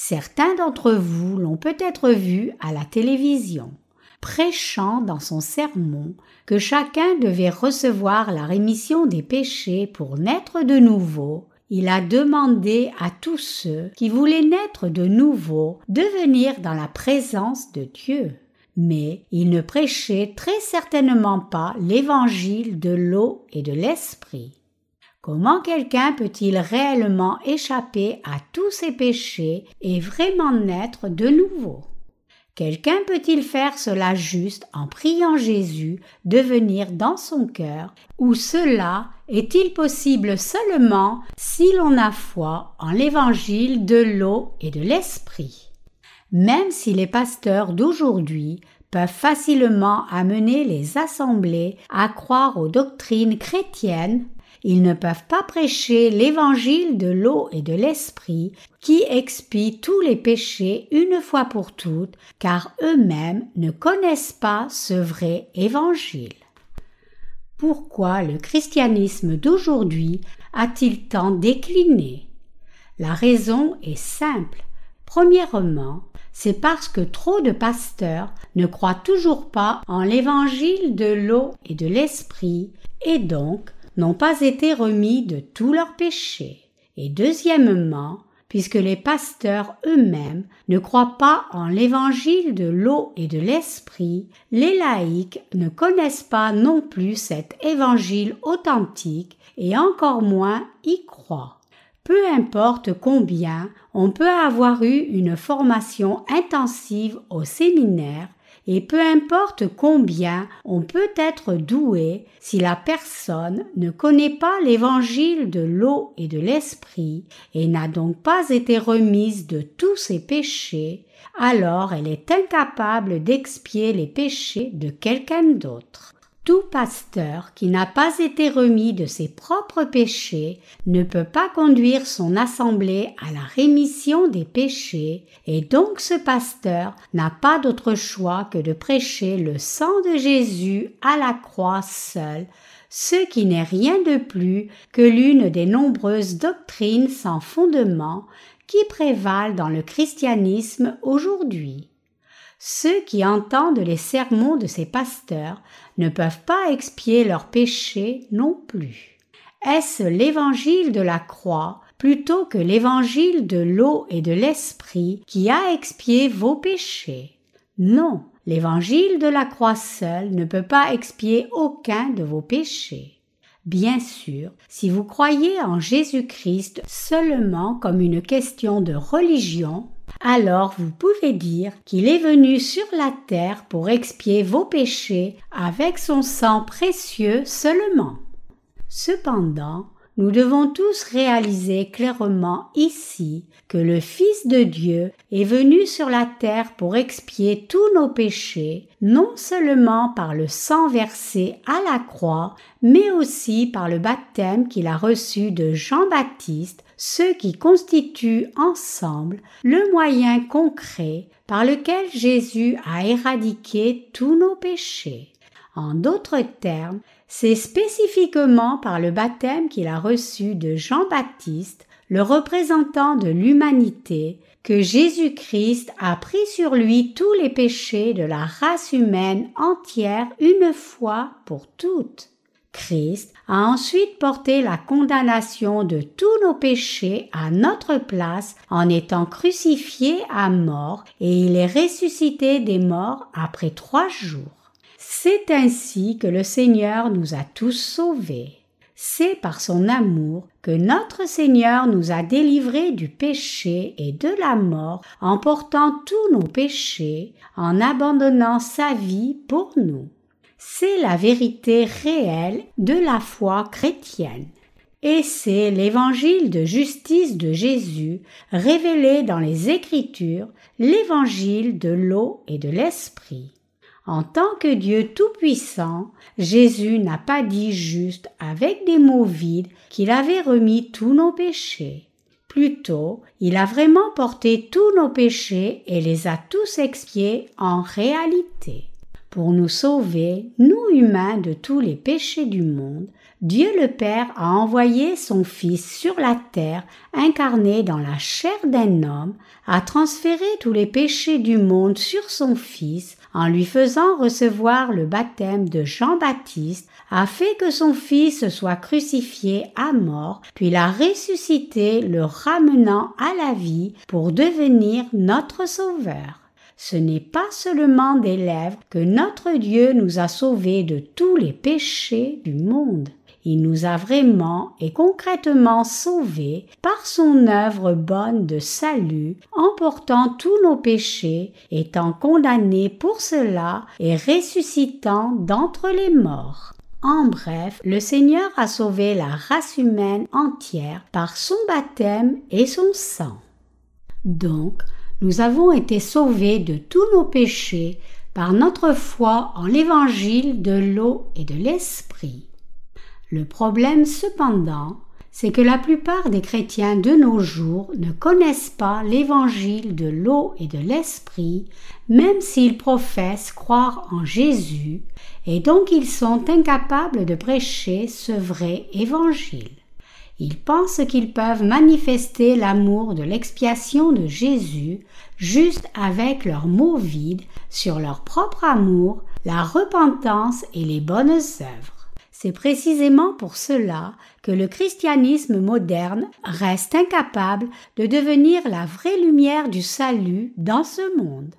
Certains d'entre vous l'ont peut-être vu à la télévision, prêchant dans son sermon que chacun devait recevoir la rémission des péchés pour naître de nouveau. Il a demandé à tous ceux qui voulaient naître de nouveau de venir dans la présence de Dieu mais il ne prêchait très certainement pas l'évangile de l'eau et de l'esprit. Comment quelqu'un peut-il réellement échapper à tous ses péchés et vraiment naître de nouveau? Quelqu'un peut-il faire cela juste en priant Jésus de venir dans son cœur, ou cela est-il possible seulement si l'on a foi en l'évangile de l'eau et de l'esprit? Même si les pasteurs d'aujourd'hui peuvent facilement amener les assemblées à croire aux doctrines chrétiennes, ils ne peuvent pas prêcher l'évangile de l'eau et de l'esprit qui expie tous les péchés une fois pour toutes, car eux-mêmes ne connaissent pas ce vrai évangile. Pourquoi le christianisme d'aujourd'hui a-t-il tant décliné? La raison est simple. Premièrement, c'est parce que trop de pasteurs ne croient toujours pas en l'évangile de l'eau et de l'esprit et donc n'ont pas été remis de tous leurs péchés. Et deuxièmement, puisque les pasteurs eux-mêmes ne croient pas en l'évangile de l'eau et de l'esprit, les laïcs ne connaissent pas non plus cet évangile authentique et encore moins y croient. Peu importe combien on peut avoir eu une formation intensive au séminaire, et peu importe combien on peut être doué, si la personne ne connaît pas l'évangile de l'eau et de l'esprit, et n'a donc pas été remise de tous ses péchés, alors elle est incapable d'expier les péchés de quelqu'un d'autre. Tout pasteur qui n'a pas été remis de ses propres péchés ne peut pas conduire son assemblée à la rémission des péchés, et donc ce pasteur n'a pas d'autre choix que de prêcher le sang de Jésus à la croix seul, ce qui n'est rien de plus que l'une des nombreuses doctrines sans fondement qui prévalent dans le christianisme aujourd'hui. Ceux qui entendent les sermons de ces pasteurs ne peuvent pas expier leurs péchés non plus. Est-ce l'évangile de la croix plutôt que l'évangile de l'eau et de l'esprit qui a expié vos péchés? Non, l'évangile de la croix seul ne peut pas expier aucun de vos péchés. Bien sûr, si vous croyez en Jésus-Christ seulement comme une question de religion, alors vous pouvez dire qu'il est venu sur la terre pour expier vos péchés avec son sang précieux seulement. Cependant, nous devons tous réaliser clairement ici que le Fils de Dieu est venu sur la terre pour expier tous nos péchés, non seulement par le sang versé à la croix, mais aussi par le baptême qu'il a reçu de Jean-Baptiste, ce qui constitue ensemble le moyen concret par lequel Jésus a éradiqué tous nos péchés. En d'autres termes, c'est spécifiquement par le baptême qu'il a reçu de Jean-Baptiste, le représentant de l'humanité, que Jésus-Christ a pris sur lui tous les péchés de la race humaine entière une fois pour toutes. Christ a ensuite porté la condamnation de tous nos péchés à notre place en étant crucifié à mort et il est ressuscité des morts après trois jours. C'est ainsi que le Seigneur nous a tous sauvés. C'est par son amour que notre Seigneur nous a délivrés du péché et de la mort en portant tous nos péchés, en abandonnant sa vie pour nous. C'est la vérité réelle de la foi chrétienne. Et c'est l'évangile de justice de Jésus révélé dans les Écritures, l'évangile de l'eau et de l'esprit. En tant que Dieu Tout-Puissant, Jésus n'a pas dit juste avec des mots vides qu'il avait remis tous nos péchés. Plutôt, il a vraiment porté tous nos péchés et les a tous expiés en réalité. Pour nous sauver, nous humains, de tous les péchés du monde, Dieu le Père a envoyé son Fils sur la terre, incarné dans la chair d'un homme, a transféré tous les péchés du monde sur son Fils, en lui faisant recevoir le baptême de Jean-Baptiste, a fait que son Fils soit crucifié à mort, puis l'a ressuscité, le ramenant à la vie pour devenir notre Sauveur. Ce n'est pas seulement des lèvres que notre Dieu nous a sauvés de tous les péchés du monde. Il nous a vraiment et concrètement sauvés par son œuvre bonne de salut, en portant tous nos péchés, étant condamné pour cela et ressuscitant d'entre les morts. En bref, le Seigneur a sauvé la race humaine entière par son baptême et son sang. Donc, nous avons été sauvés de tous nos péchés par notre foi en l'évangile de l'eau et de l'esprit. Le problème cependant, c'est que la plupart des chrétiens de nos jours ne connaissent pas l'évangile de l'eau et de l'esprit, même s'ils professent croire en Jésus, et donc ils sont incapables de prêcher ce vrai évangile. Ils pensent qu'ils peuvent manifester l'amour de l'expiation de Jésus juste avec leurs mots vides sur leur propre amour, la repentance et les bonnes œuvres. C'est précisément pour cela que le christianisme moderne reste incapable de devenir la vraie lumière du salut dans ce monde.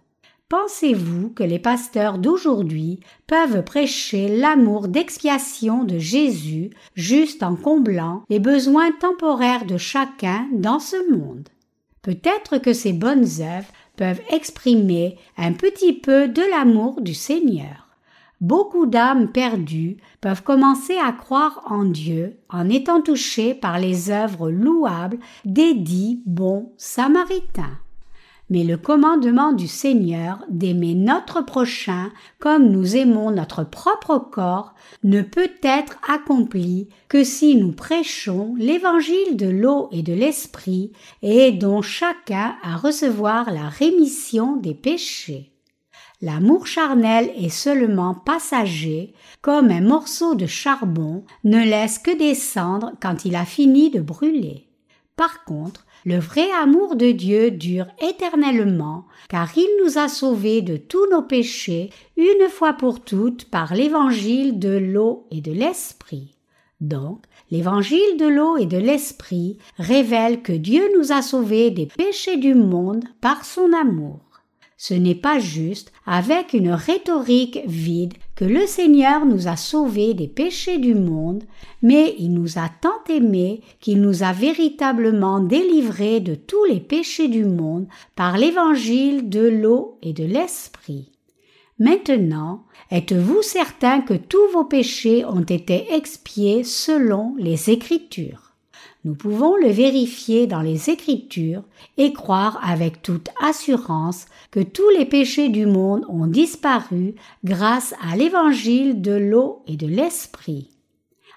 Pensez-vous que les pasteurs d'aujourd'hui peuvent prêcher l'amour d'expiation de Jésus juste en comblant les besoins temporaires de chacun dans ce monde? Peut-être que ces bonnes œuvres peuvent exprimer un petit peu de l'amour du Seigneur beaucoup d'âmes perdues peuvent commencer à croire en Dieu en étant touchées par les œuvres louables des dix bons samaritains. Mais le commandement du Seigneur d'aimer notre prochain comme nous aimons notre propre corps ne peut être accompli que si nous prêchons l'évangile de l'eau et de l'esprit et aidons chacun à recevoir la rémission des péchés. L'amour charnel est seulement passager, comme un morceau de charbon ne laisse que des cendres quand il a fini de brûler. Par contre, le vrai amour de Dieu dure éternellement, car il nous a sauvés de tous nos péchés une fois pour toutes par l'évangile de l'eau et de l'esprit. Donc, l'évangile de l'eau et de l'esprit révèle que Dieu nous a sauvés des péchés du monde par son amour. Ce n'est pas juste avec une rhétorique vide que le Seigneur nous a sauvés des péchés du monde, mais il nous a tant aimés qu'il nous a véritablement délivrés de tous les péchés du monde par l'évangile de l'eau et de l'esprit. Maintenant, êtes-vous certain que tous vos péchés ont été expiés selon les Écritures? Nous pouvons le vérifier dans les Écritures et croire avec toute assurance que tous les péchés du monde ont disparu grâce à l'évangile de l'eau et de l'esprit.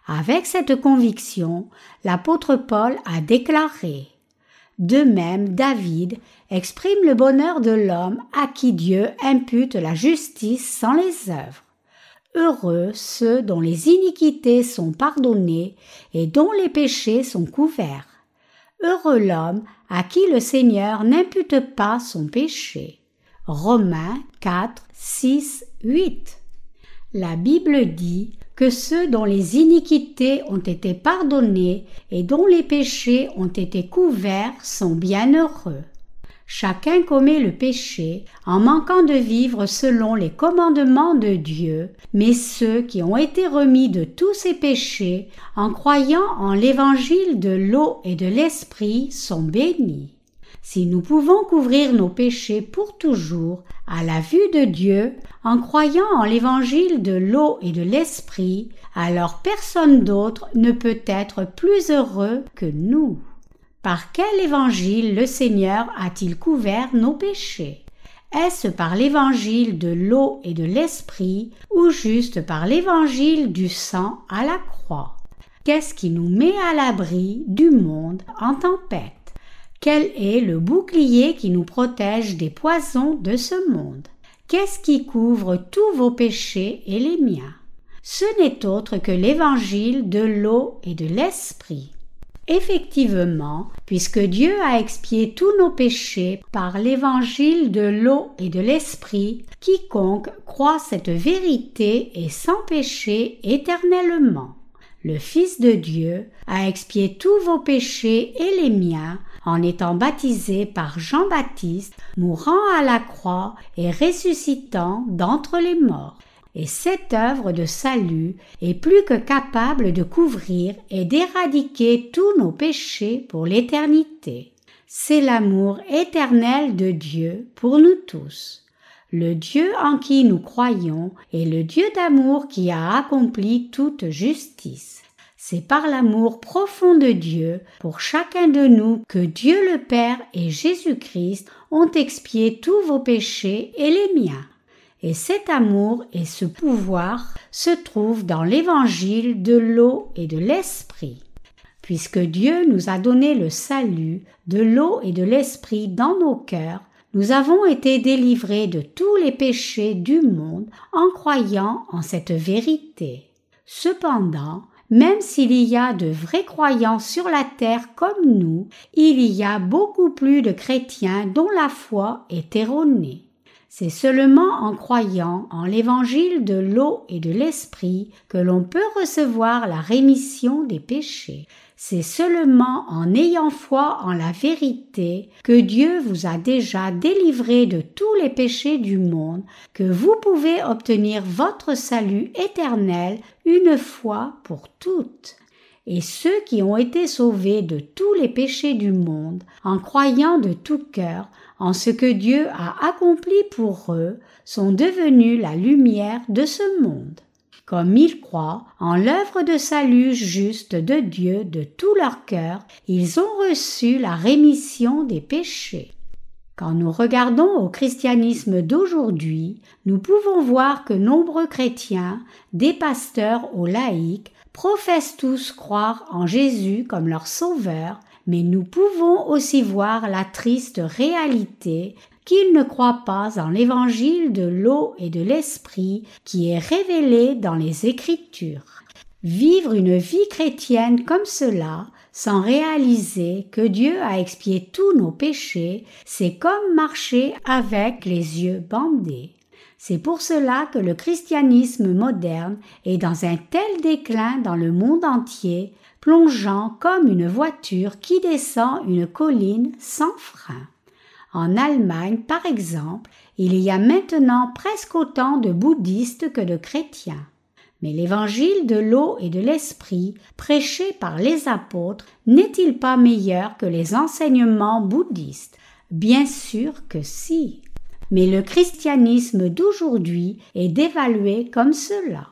Avec cette conviction, l'apôtre Paul a déclaré De même, David exprime le bonheur de l'homme à qui Dieu impute la justice sans les œuvres. Heureux ceux dont les iniquités sont pardonnées et dont les péchés sont couverts. Heureux l'homme à qui le Seigneur n'impute pas son péché. Romains 4, 6, 8. La Bible dit que ceux dont les iniquités ont été pardonnées et dont les péchés ont été couverts sont bienheureux. Chacun commet le péché en manquant de vivre selon les commandements de Dieu, mais ceux qui ont été remis de tous ces péchés en croyant en l'évangile de l'eau et de l'esprit sont bénis. Si nous pouvons couvrir nos péchés pour toujours à la vue de Dieu en croyant en l'évangile de l'eau et de l'esprit, alors personne d'autre ne peut être plus heureux que nous. Par quel évangile le Seigneur a-t-il couvert nos péchés? Est-ce par l'évangile de l'eau et de l'esprit ou juste par l'évangile du sang à la croix? Qu'est-ce qui nous met à l'abri du monde en tempête? Quel est le bouclier qui nous protège des poisons de ce monde? Qu'est-ce qui couvre tous vos péchés et les miens? Ce n'est autre que l'évangile de l'eau et de l'esprit. Effectivement, puisque Dieu a expié tous nos péchés par l'évangile de l'eau et de l'esprit, quiconque croit cette vérité est sans péché éternellement. Le Fils de Dieu a expié tous vos péchés et les miens en étant baptisé par Jean-Baptiste, mourant à la croix et ressuscitant d'entre les morts et cette œuvre de salut est plus que capable de couvrir et d'éradiquer tous nos péchés pour l'éternité. C'est l'amour éternel de Dieu pour nous tous. Le Dieu en qui nous croyons est le Dieu d'amour qui a accompli toute justice. c'est par l'amour profond de Dieu pour chacun de nous que Dieu le Père et Jésus-Christ ont expié tous vos péchés et les miens. Et cet amour et ce pouvoir se trouvent dans l'évangile de l'eau et de l'esprit. Puisque Dieu nous a donné le salut de l'eau et de l'esprit dans nos cœurs, nous avons été délivrés de tous les péchés du monde en croyant en cette vérité. Cependant, même s'il y a de vrais croyants sur la terre comme nous, il y a beaucoup plus de chrétiens dont la foi est erronée. C'est seulement en croyant en l'évangile de l'eau et de l'esprit que l'on peut recevoir la rémission des péchés. C'est seulement en ayant foi en la vérité que Dieu vous a déjà délivré de tous les péchés du monde que vous pouvez obtenir votre salut éternel une fois pour toutes. Et ceux qui ont été sauvés de tous les péchés du monde en croyant de tout cœur en ce que Dieu a accompli pour eux sont devenus la lumière de ce monde comme ils croient en l'œuvre de salut juste de Dieu de tout leur cœur, ils ont reçu la rémission des péchés. Quand nous regardons au christianisme d'aujourd'hui, nous pouvons voir que nombreux chrétiens, des pasteurs aux laïcs, professent tous croire en Jésus comme leur sauveur, mais nous pouvons aussi voir la triste réalité qu'ils ne croient pas en l'évangile de l'eau et de l'esprit qui est révélé dans les Écritures. Vivre une vie chrétienne comme cela, sans réaliser que Dieu a expié tous nos péchés, c'est comme marcher avec les yeux bandés. C'est pour cela que le christianisme moderne est dans un tel déclin dans le monde entier, plongeant comme une voiture qui descend une colline sans frein. En Allemagne, par exemple, il y a maintenant presque autant de bouddhistes que de chrétiens. Mais l'évangile de l'eau et de l'esprit, prêché par les apôtres, n'est-il pas meilleur que les enseignements bouddhistes? Bien sûr que si. Mais le christianisme d'aujourd'hui est dévalué comme cela.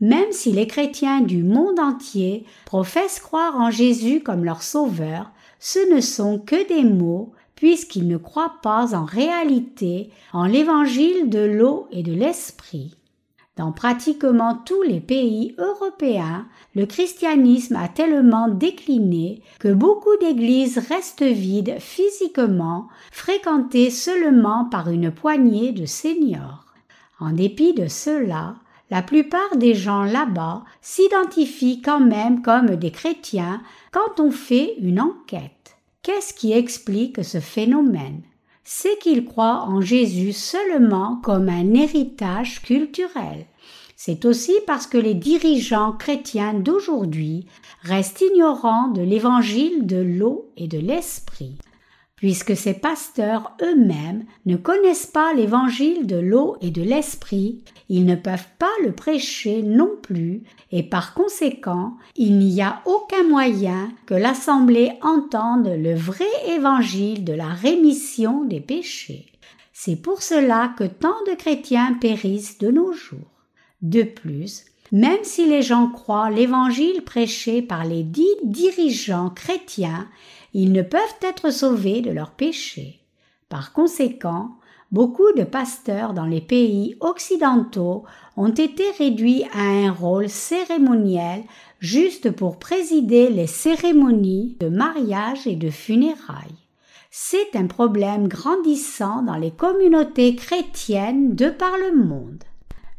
Même si les chrétiens du monde entier professent croire en Jésus comme leur sauveur, ce ne sont que des mots puisqu'ils ne croient pas en réalité en l'évangile de l'eau et de l'esprit. Dans pratiquement tous les pays européens, le christianisme a tellement décliné que beaucoup d'églises restent vides physiquement, fréquentées seulement par une poignée de seniors. En dépit de cela, la plupart des gens là-bas s'identifient quand même comme des chrétiens quand on fait une enquête. Qu'est-ce qui explique ce phénomène? C'est qu'ils croient en Jésus seulement comme un héritage culturel. C'est aussi parce que les dirigeants chrétiens d'aujourd'hui restent ignorants de l'évangile de l'eau et de l'esprit puisque ces pasteurs eux-mêmes ne connaissent pas l'évangile de l'eau et de l'esprit, ils ne peuvent pas le prêcher non plus, et par conséquent, il n'y a aucun moyen que l'Assemblée entende le vrai évangile de la rémission des péchés. C'est pour cela que tant de chrétiens périssent de nos jours. De plus, même si les gens croient l'évangile prêché par les dix dirigeants chrétiens, ils ne peuvent être sauvés de leurs péchés. Par conséquent, beaucoup de pasteurs dans les pays occidentaux ont été réduits à un rôle cérémoniel juste pour présider les cérémonies de mariage et de funérailles. C'est un problème grandissant dans les communautés chrétiennes de par le monde.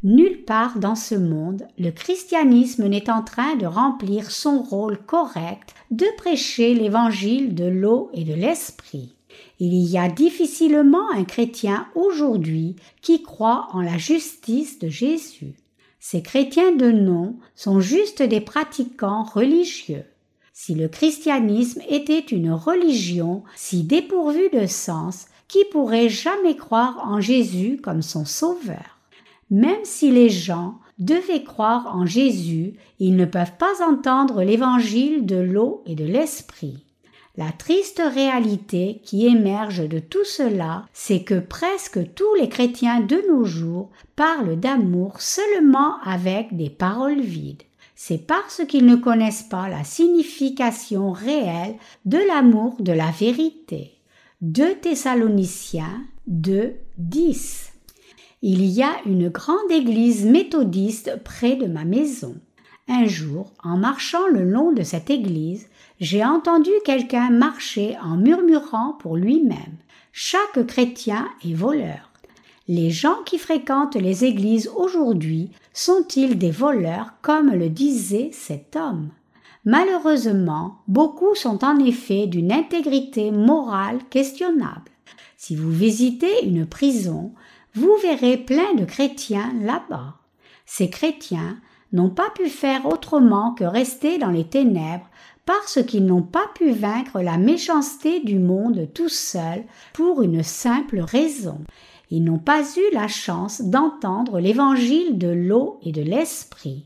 Nulle part dans ce monde, le christianisme n'est en train de remplir son rôle correct de prêcher l'évangile de l'eau et de l'esprit. Il y a difficilement un chrétien aujourd'hui qui croit en la justice de Jésus. Ces chrétiens de nom sont juste des pratiquants religieux. Si le christianisme était une religion si dépourvue de sens, qui pourrait jamais croire en Jésus comme son sauveur? Même si les gens devaient croire en Jésus, ils ne peuvent pas entendre l'évangile de l'eau et de l'esprit. La triste réalité qui émerge de tout cela, c'est que presque tous les chrétiens de nos jours parlent d'amour seulement avec des paroles vides. c'est parce qu'ils ne connaissent pas la signification réelle de l'amour de la vérité. 2 Thessaloniciens 2, 10. Il y a une grande église méthodiste près de ma maison. Un jour, en marchant le long de cette église, j'ai entendu quelqu'un marcher en murmurant pour lui-même. Chaque chrétien est voleur. Les gens qui fréquentent les églises aujourd'hui sont-ils des voleurs comme le disait cet homme? Malheureusement, beaucoup sont en effet d'une intégrité morale questionnable. Si vous visitez une prison, vous verrez plein de chrétiens là-bas. Ces chrétiens n'ont pas pu faire autrement que rester dans les ténèbres parce qu'ils n'ont pas pu vaincre la méchanceté du monde tout seuls pour une simple raison. Ils n'ont pas eu la chance d'entendre l'évangile de l'eau et de l'esprit.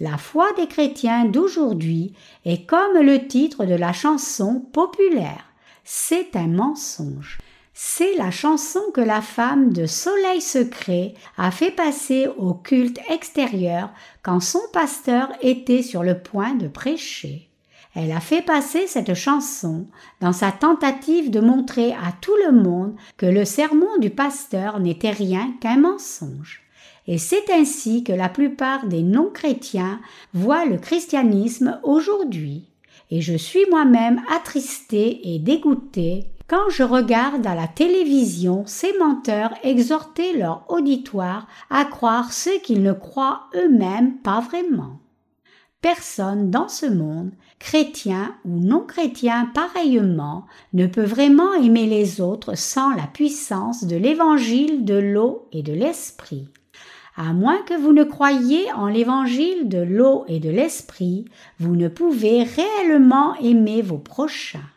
La foi des chrétiens d'aujourd'hui est comme le titre de la chanson populaire. C'est un mensonge. C'est la chanson que la femme de Soleil Secret a fait passer au culte extérieur quand son pasteur était sur le point de prêcher. Elle a fait passer cette chanson dans sa tentative de montrer à tout le monde que le sermon du pasteur n'était rien qu'un mensonge. Et c'est ainsi que la plupart des non-chrétiens voient le christianisme aujourd'hui. Et je suis moi-même attristé et dégoûté quand je regarde à la télévision ces menteurs exhorter leur auditoire à croire ce qu'ils ne croient eux-mêmes pas vraiment. Personne dans ce monde, chrétien ou non chrétien pareillement, ne peut vraiment aimer les autres sans la puissance de l'évangile de l'eau et de l'esprit. À moins que vous ne croyiez en l'évangile de l'eau et de l'esprit, vous ne pouvez réellement aimer vos prochains.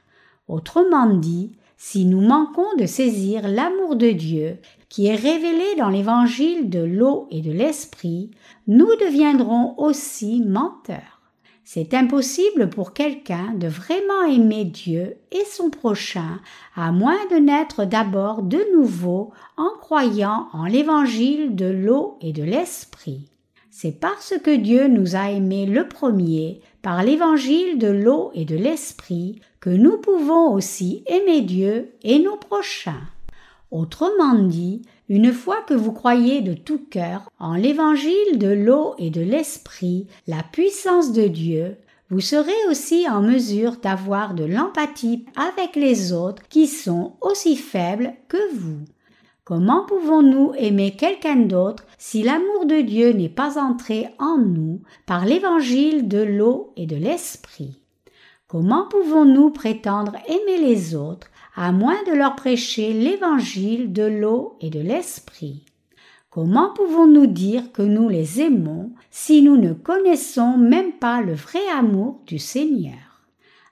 Autrement dit, si nous manquons de saisir l'amour de Dieu qui est révélé dans l'évangile de l'eau et de l'esprit, nous deviendrons aussi menteurs. C'est impossible pour quelqu'un de vraiment aimer Dieu et son prochain à moins de naître d'abord de nouveau en croyant en l'évangile de l'eau et de l'esprit. C'est parce que Dieu nous a aimés le premier par l'évangile de l'eau et de l'esprit que nous pouvons aussi aimer Dieu et nos prochains. Autrement dit, une fois que vous croyez de tout cœur en l'évangile de l'eau et de l'esprit, la puissance de Dieu, vous serez aussi en mesure d'avoir de l'empathie avec les autres qui sont aussi faibles que vous. Comment pouvons-nous aimer quelqu'un d'autre si l'amour de Dieu n'est pas entré en nous par l'évangile de l'eau et de l'esprit? Comment pouvons-nous prétendre aimer les autres à moins de leur prêcher l'évangile de l'eau et de l'esprit? Comment pouvons-nous dire que nous les aimons si nous ne connaissons même pas le vrai amour du Seigneur?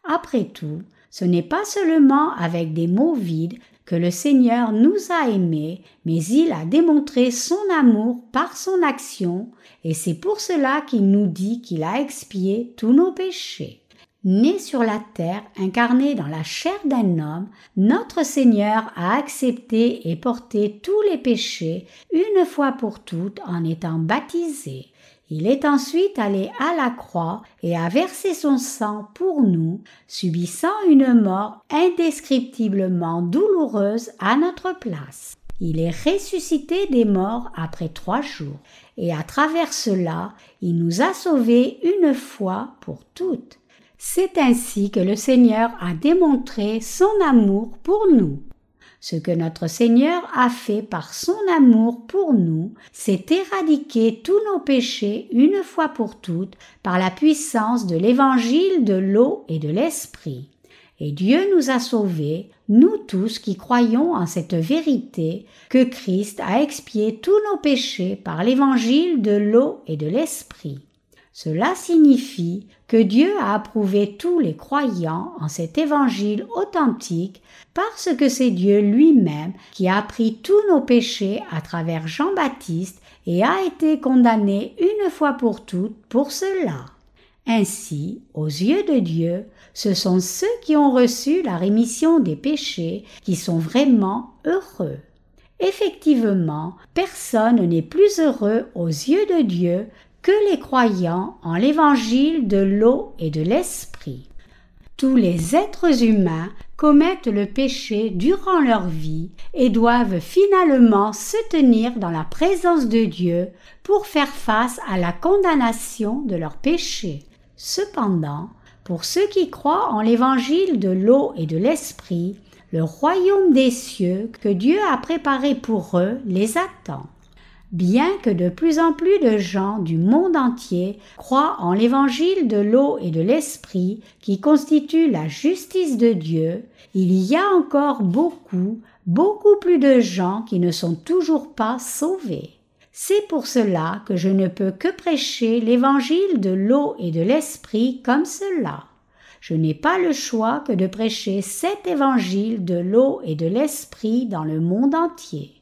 Après tout, ce n'est pas seulement avec des mots vides le Seigneur nous a aimés, mais il a démontré son amour par son action, et c'est pour cela qu'il nous dit qu'il a expié tous nos péchés. Né sur la terre, incarné dans la chair d'un homme, notre Seigneur a accepté et porté tous les péchés une fois pour toutes en étant baptisé. Il est ensuite allé à la croix et a versé son sang pour nous, subissant une mort indescriptiblement douloureuse à notre place. Il est ressuscité des morts après trois jours, et à travers cela, il nous a sauvés une fois pour toutes. C'est ainsi que le Seigneur a démontré son amour pour nous. Ce que notre Seigneur a fait par son amour pour nous, c'est éradiquer tous nos péchés une fois pour toutes par la puissance de l'évangile de l'eau et de l'esprit. Et Dieu nous a sauvés, nous tous qui croyons en cette vérité, que Christ a expié tous nos péchés par l'évangile de l'eau et de l'esprit. Cela signifie que Dieu a approuvé tous les croyants en cet évangile authentique parce que c'est Dieu lui-même qui a pris tous nos péchés à travers Jean-Baptiste et a été condamné une fois pour toutes pour cela. Ainsi, aux yeux de Dieu, ce sont ceux qui ont reçu la rémission des péchés qui sont vraiment heureux. Effectivement, personne n'est plus heureux aux yeux de Dieu que les croyants en l'évangile de l'eau et de l'esprit. Tous les êtres humains commettent le péché durant leur vie et doivent finalement se tenir dans la présence de Dieu pour faire face à la condamnation de leur péché. Cependant, pour ceux qui croient en l'évangile de l'eau et de l'esprit, le royaume des cieux que Dieu a préparé pour eux les attend. Bien que de plus en plus de gens du monde entier croient en l'évangile de l'eau et de l'esprit qui constitue la justice de Dieu, il y a encore beaucoup, beaucoup plus de gens qui ne sont toujours pas sauvés. C'est pour cela que je ne peux que prêcher l'évangile de l'eau et de l'esprit comme cela. Je n'ai pas le choix que de prêcher cet évangile de l'eau et de l'esprit dans le monde entier.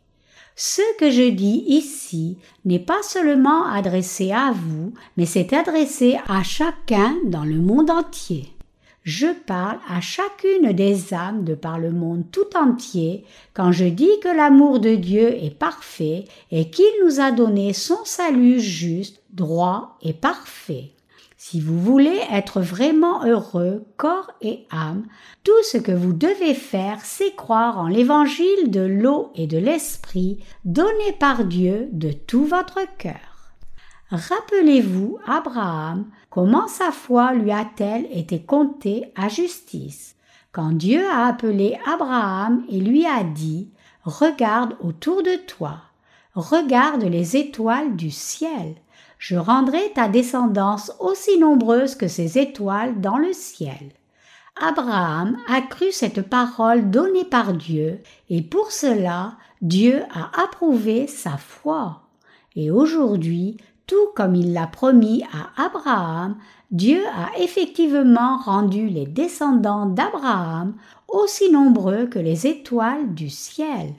Ce que je dis ici n'est pas seulement adressé à vous, mais c'est adressé à chacun dans le monde entier. Je parle à chacune des âmes de par le monde tout entier quand je dis que l'amour de Dieu est parfait et qu'il nous a donné son salut juste, droit et parfait. Si vous voulez être vraiment heureux, corps et âme, tout ce que vous devez faire, c'est croire en l'évangile de l'eau et de l'esprit donné par Dieu de tout votre cœur. Rappelez-vous Abraham, comment sa foi lui a-t-elle été comptée à justice? Quand Dieu a appelé Abraham et lui a dit Regarde autour de toi, regarde les étoiles du ciel, je rendrai ta descendance aussi nombreuse que ces étoiles dans le ciel. Abraham a cru cette parole donnée par Dieu, et pour cela Dieu a approuvé sa foi. Et aujourd'hui, tout comme il l'a promis à Abraham, Dieu a effectivement rendu les descendants d'Abraham aussi nombreux que les étoiles du ciel.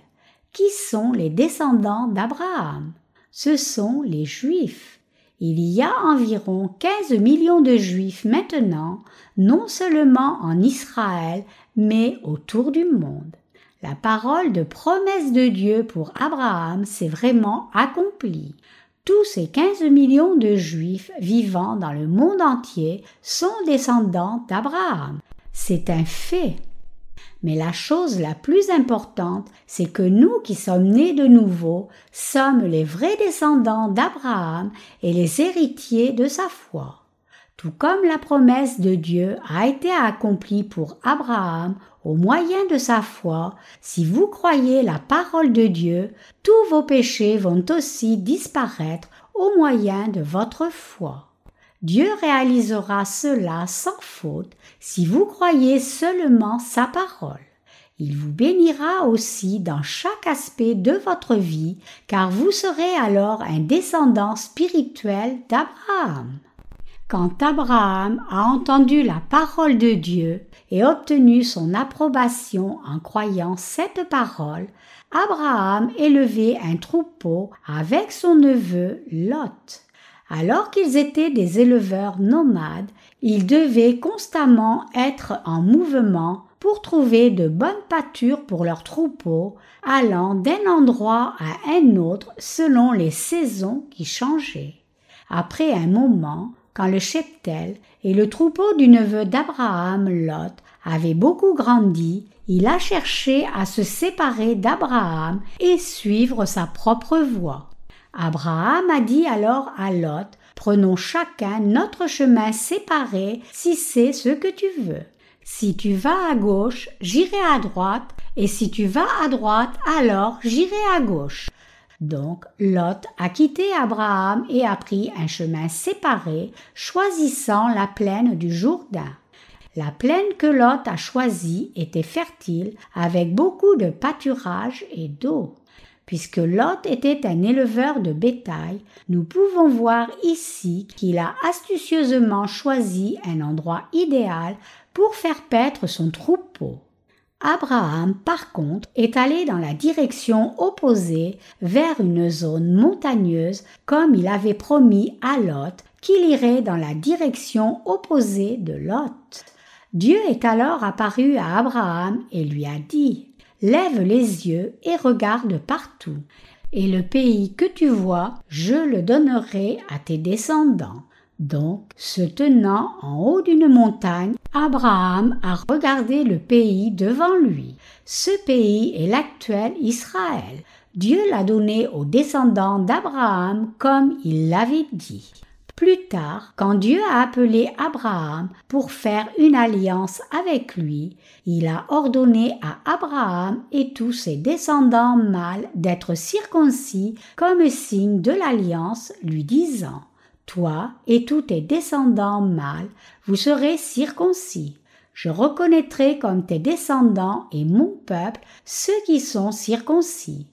Qui sont les descendants d'Abraham? Ce sont les Juifs. Il y a environ 15 millions de Juifs maintenant, non seulement en Israël, mais autour du monde. La parole de promesse de Dieu pour Abraham s'est vraiment accomplie. Tous ces 15 millions de Juifs vivant dans le monde entier sont descendants d'Abraham. C'est un fait. Mais la chose la plus importante, c'est que nous qui sommes nés de nouveau sommes les vrais descendants d'Abraham et les héritiers de sa foi. Tout comme la promesse de Dieu a été accomplie pour Abraham au moyen de sa foi, si vous croyez la parole de Dieu, tous vos péchés vont aussi disparaître au moyen de votre foi. Dieu réalisera cela sans faute si vous croyez seulement sa parole. Il vous bénira aussi dans chaque aspect de votre vie, car vous serez alors un descendant spirituel d'Abraham. Quand Abraham a entendu la parole de Dieu et obtenu son approbation en croyant cette parole, Abraham élevait un troupeau avec son neveu Lot. Alors qu'ils étaient des éleveurs nomades, ils devaient constamment être en mouvement pour trouver de bonnes pâtures pour leurs troupeaux, allant d'un endroit à un autre selon les saisons qui changeaient. Après un moment, quand le cheptel et le troupeau du neveu d'Abraham, Lot, avaient beaucoup grandi, il a cherché à se séparer d'Abraham et suivre sa propre voie. Abraham a dit alors à Lot, Prenons chacun notre chemin séparé si c'est ce que tu veux. Si tu vas à gauche, j'irai à droite, et si tu vas à droite, alors j'irai à gauche. Donc Lot a quitté Abraham et a pris un chemin séparé, choisissant la plaine du Jourdain. La plaine que Lot a choisie était fertile, avec beaucoup de pâturage et d'eau. Puisque Lot était un éleveur de bétail, nous pouvons voir ici qu'il a astucieusement choisi un endroit idéal pour faire paître son troupeau. Abraham, par contre, est allé dans la direction opposée vers une zone montagneuse comme il avait promis à Lot qu'il irait dans la direction opposée de Lot. Dieu est alors apparu à Abraham et lui a dit Lève les yeux et regarde partout. et le pays que tu vois, je le donnerai à tes descendants. Donc, se tenant en haut d'une montagne, Abraham a regardé le pays devant lui. Ce pays est l'actuel Israël. Dieu l'a donné aux descendants d'Abraham comme il l'avait dit. Plus tard, quand Dieu a appelé Abraham pour faire une alliance avec lui, il a ordonné à Abraham et tous ses descendants mâles d'être circoncis comme signe de l'alliance, lui disant Toi et tous tes descendants mâles, vous serez circoncis. Je reconnaîtrai comme tes descendants et mon peuple ceux qui sont circoncis.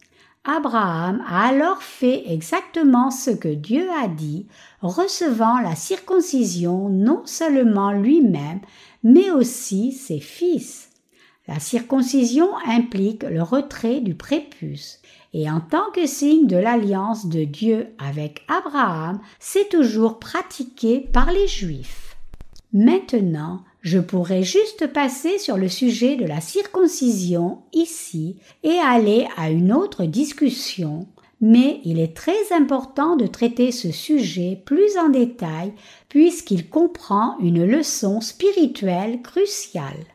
Abraham a alors fait exactement ce que Dieu a dit, recevant la circoncision non seulement lui-même, mais aussi ses fils. La circoncision implique le retrait du prépuce, et en tant que signe de l'alliance de Dieu avec Abraham, c'est toujours pratiqué par les Juifs. Maintenant, je pourrais juste passer sur le sujet de la circoncision ici et aller à une autre discussion, mais il est très important de traiter ce sujet plus en détail puisqu'il comprend une leçon spirituelle cruciale.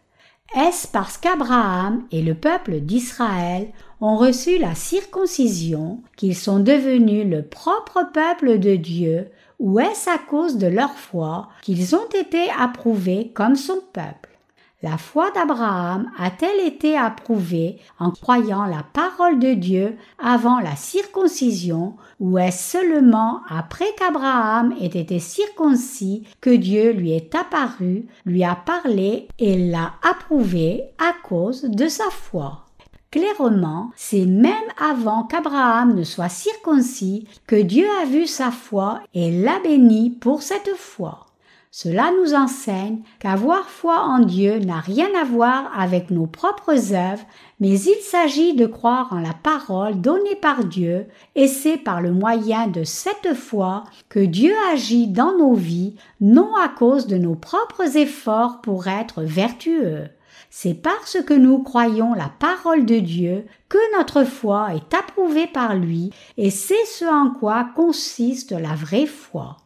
Est-ce parce qu'Abraham et le peuple d'Israël ont reçu la circoncision qu'ils sont devenus le propre peuple de Dieu ou est-ce à cause de leur foi qu'ils ont été approuvés comme son peuple? La foi d'Abraham a-t-elle été approuvée en croyant la parole de Dieu avant la circoncision? Ou est-ce seulement après qu'Abraham ait été circoncis que Dieu lui est apparu, lui a parlé et l'a approuvé à cause de sa foi? Clairement, c'est même avant qu'Abraham ne soit circoncis que Dieu a vu sa foi et l'a béni pour cette foi. Cela nous enseigne qu'avoir foi en Dieu n'a rien à voir avec nos propres œuvres, mais il s'agit de croire en la parole donnée par Dieu, et c'est par le moyen de cette foi que Dieu agit dans nos vies, non à cause de nos propres efforts pour être vertueux. C'est parce que nous croyons la parole de Dieu que notre foi est approuvée par lui et c'est ce en quoi consiste la vraie foi.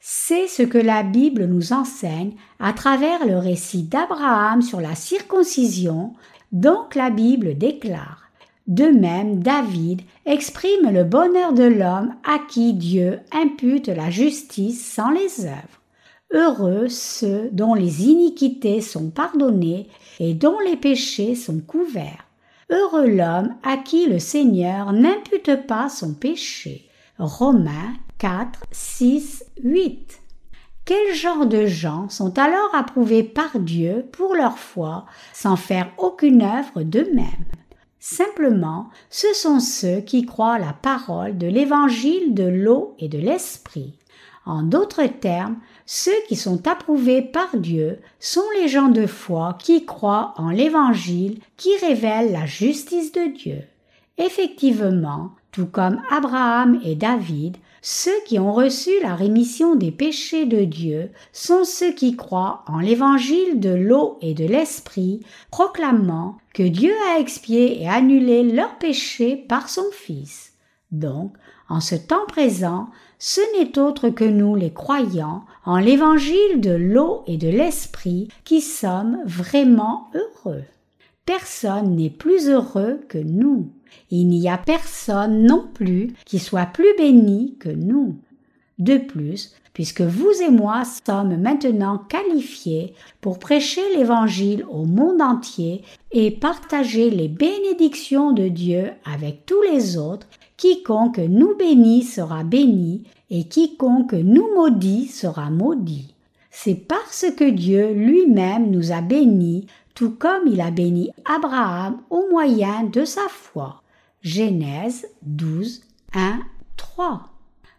C'est ce que la Bible nous enseigne à travers le récit d'Abraham sur la circoncision, donc la Bible déclare. De même, David exprime le bonheur de l'homme à qui Dieu impute la justice sans les œuvres. Heureux ceux dont les iniquités sont pardonnées et dont les péchés sont couverts. Heureux l'homme à qui le Seigneur n'impute pas son péché. Romains 4, 6, 8. Quel genre de gens sont alors approuvés par Dieu pour leur foi sans faire aucune œuvre d'eux-mêmes? Simplement, ce sont ceux qui croient la parole de l'évangile de l'eau et de l'esprit. En d'autres termes, ceux qui sont approuvés par Dieu sont les gens de foi qui croient en l'Évangile qui révèle la justice de Dieu. Effectivement, tout comme Abraham et David, ceux qui ont reçu la rémission des péchés de Dieu sont ceux qui croient en l'évangile de l'eau et de l'esprit, proclamant que Dieu a expié et annulé leurs péchés par son Fils. Donc, en ce temps présent, ce n'est autre que nous les croyants en l'évangile de l'eau et de l'esprit qui sommes vraiment heureux. Personne n'est plus heureux que nous. Il n'y a personne non plus qui soit plus béni que nous. De plus, puisque vous et moi sommes maintenant qualifiés pour prêcher l'Évangile au monde entier et partager les bénédictions de Dieu avec tous les autres, Quiconque nous bénit sera béni, et quiconque nous maudit sera maudit. C'est parce que Dieu lui-même nous a bénis, tout comme il a béni Abraham au moyen de sa foi. Genèse 12, 1, 3.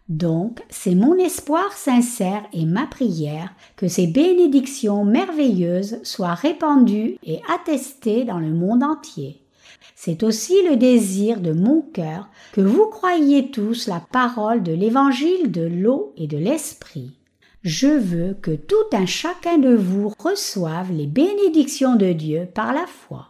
Donc, c'est mon espoir sincère et ma prière que ces bénédictions merveilleuses soient répandues et attestées dans le monde entier. C'est aussi le désir de mon cœur que vous croyiez tous la parole de l'évangile de l'eau et de l'esprit. Je veux que tout un chacun de vous reçoive les bénédictions de Dieu par la foi.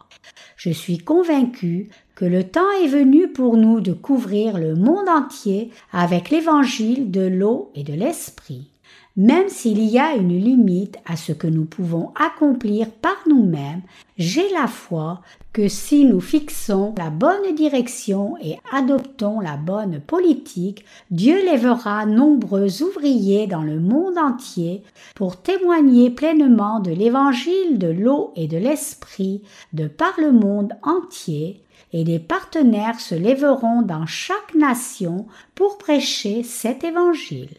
Je suis convaincu que le temps est venu pour nous de couvrir le monde entier avec l'évangile de l'eau et de l'esprit. Même s'il y a une limite à ce que nous pouvons accomplir par nous-mêmes, j'ai la foi que si nous fixons la bonne direction et adoptons la bonne politique, Dieu lèvera nombreux ouvriers dans le monde entier pour témoigner pleinement de l'évangile de l'eau et de l'esprit de par le monde entier, et des partenaires se lèveront dans chaque nation pour prêcher cet évangile.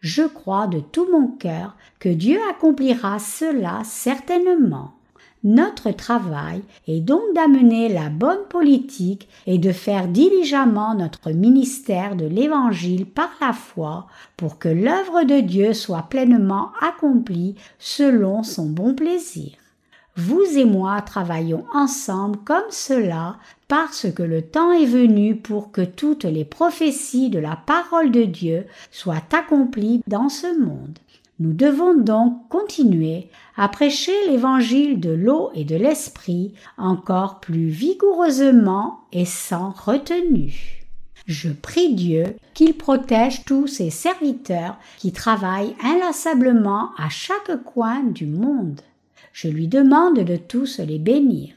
Je crois de tout mon cœur que Dieu accomplira cela certainement. Notre travail est donc d'amener la bonne politique et de faire diligemment notre ministère de l'Évangile par la foi pour que l'œuvre de Dieu soit pleinement accomplie selon son bon plaisir. Vous et moi travaillons ensemble comme cela parce que le temps est venu pour que toutes les prophéties de la parole de Dieu soient accomplies dans ce monde. Nous devons donc continuer à prêcher l'évangile de l'eau et de l'esprit encore plus vigoureusement et sans retenue. Je prie Dieu qu'il protège tous ses serviteurs qui travaillent inlassablement à chaque coin du monde. Je lui demande de tous les bénir.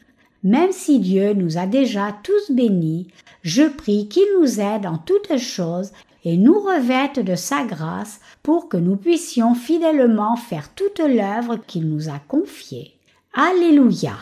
Même si Dieu nous a déjà tous bénis, je prie qu'il nous aide en toutes choses et nous revête de sa grâce pour que nous puissions fidèlement faire toute l'œuvre qu'il nous a confiée. Alléluia.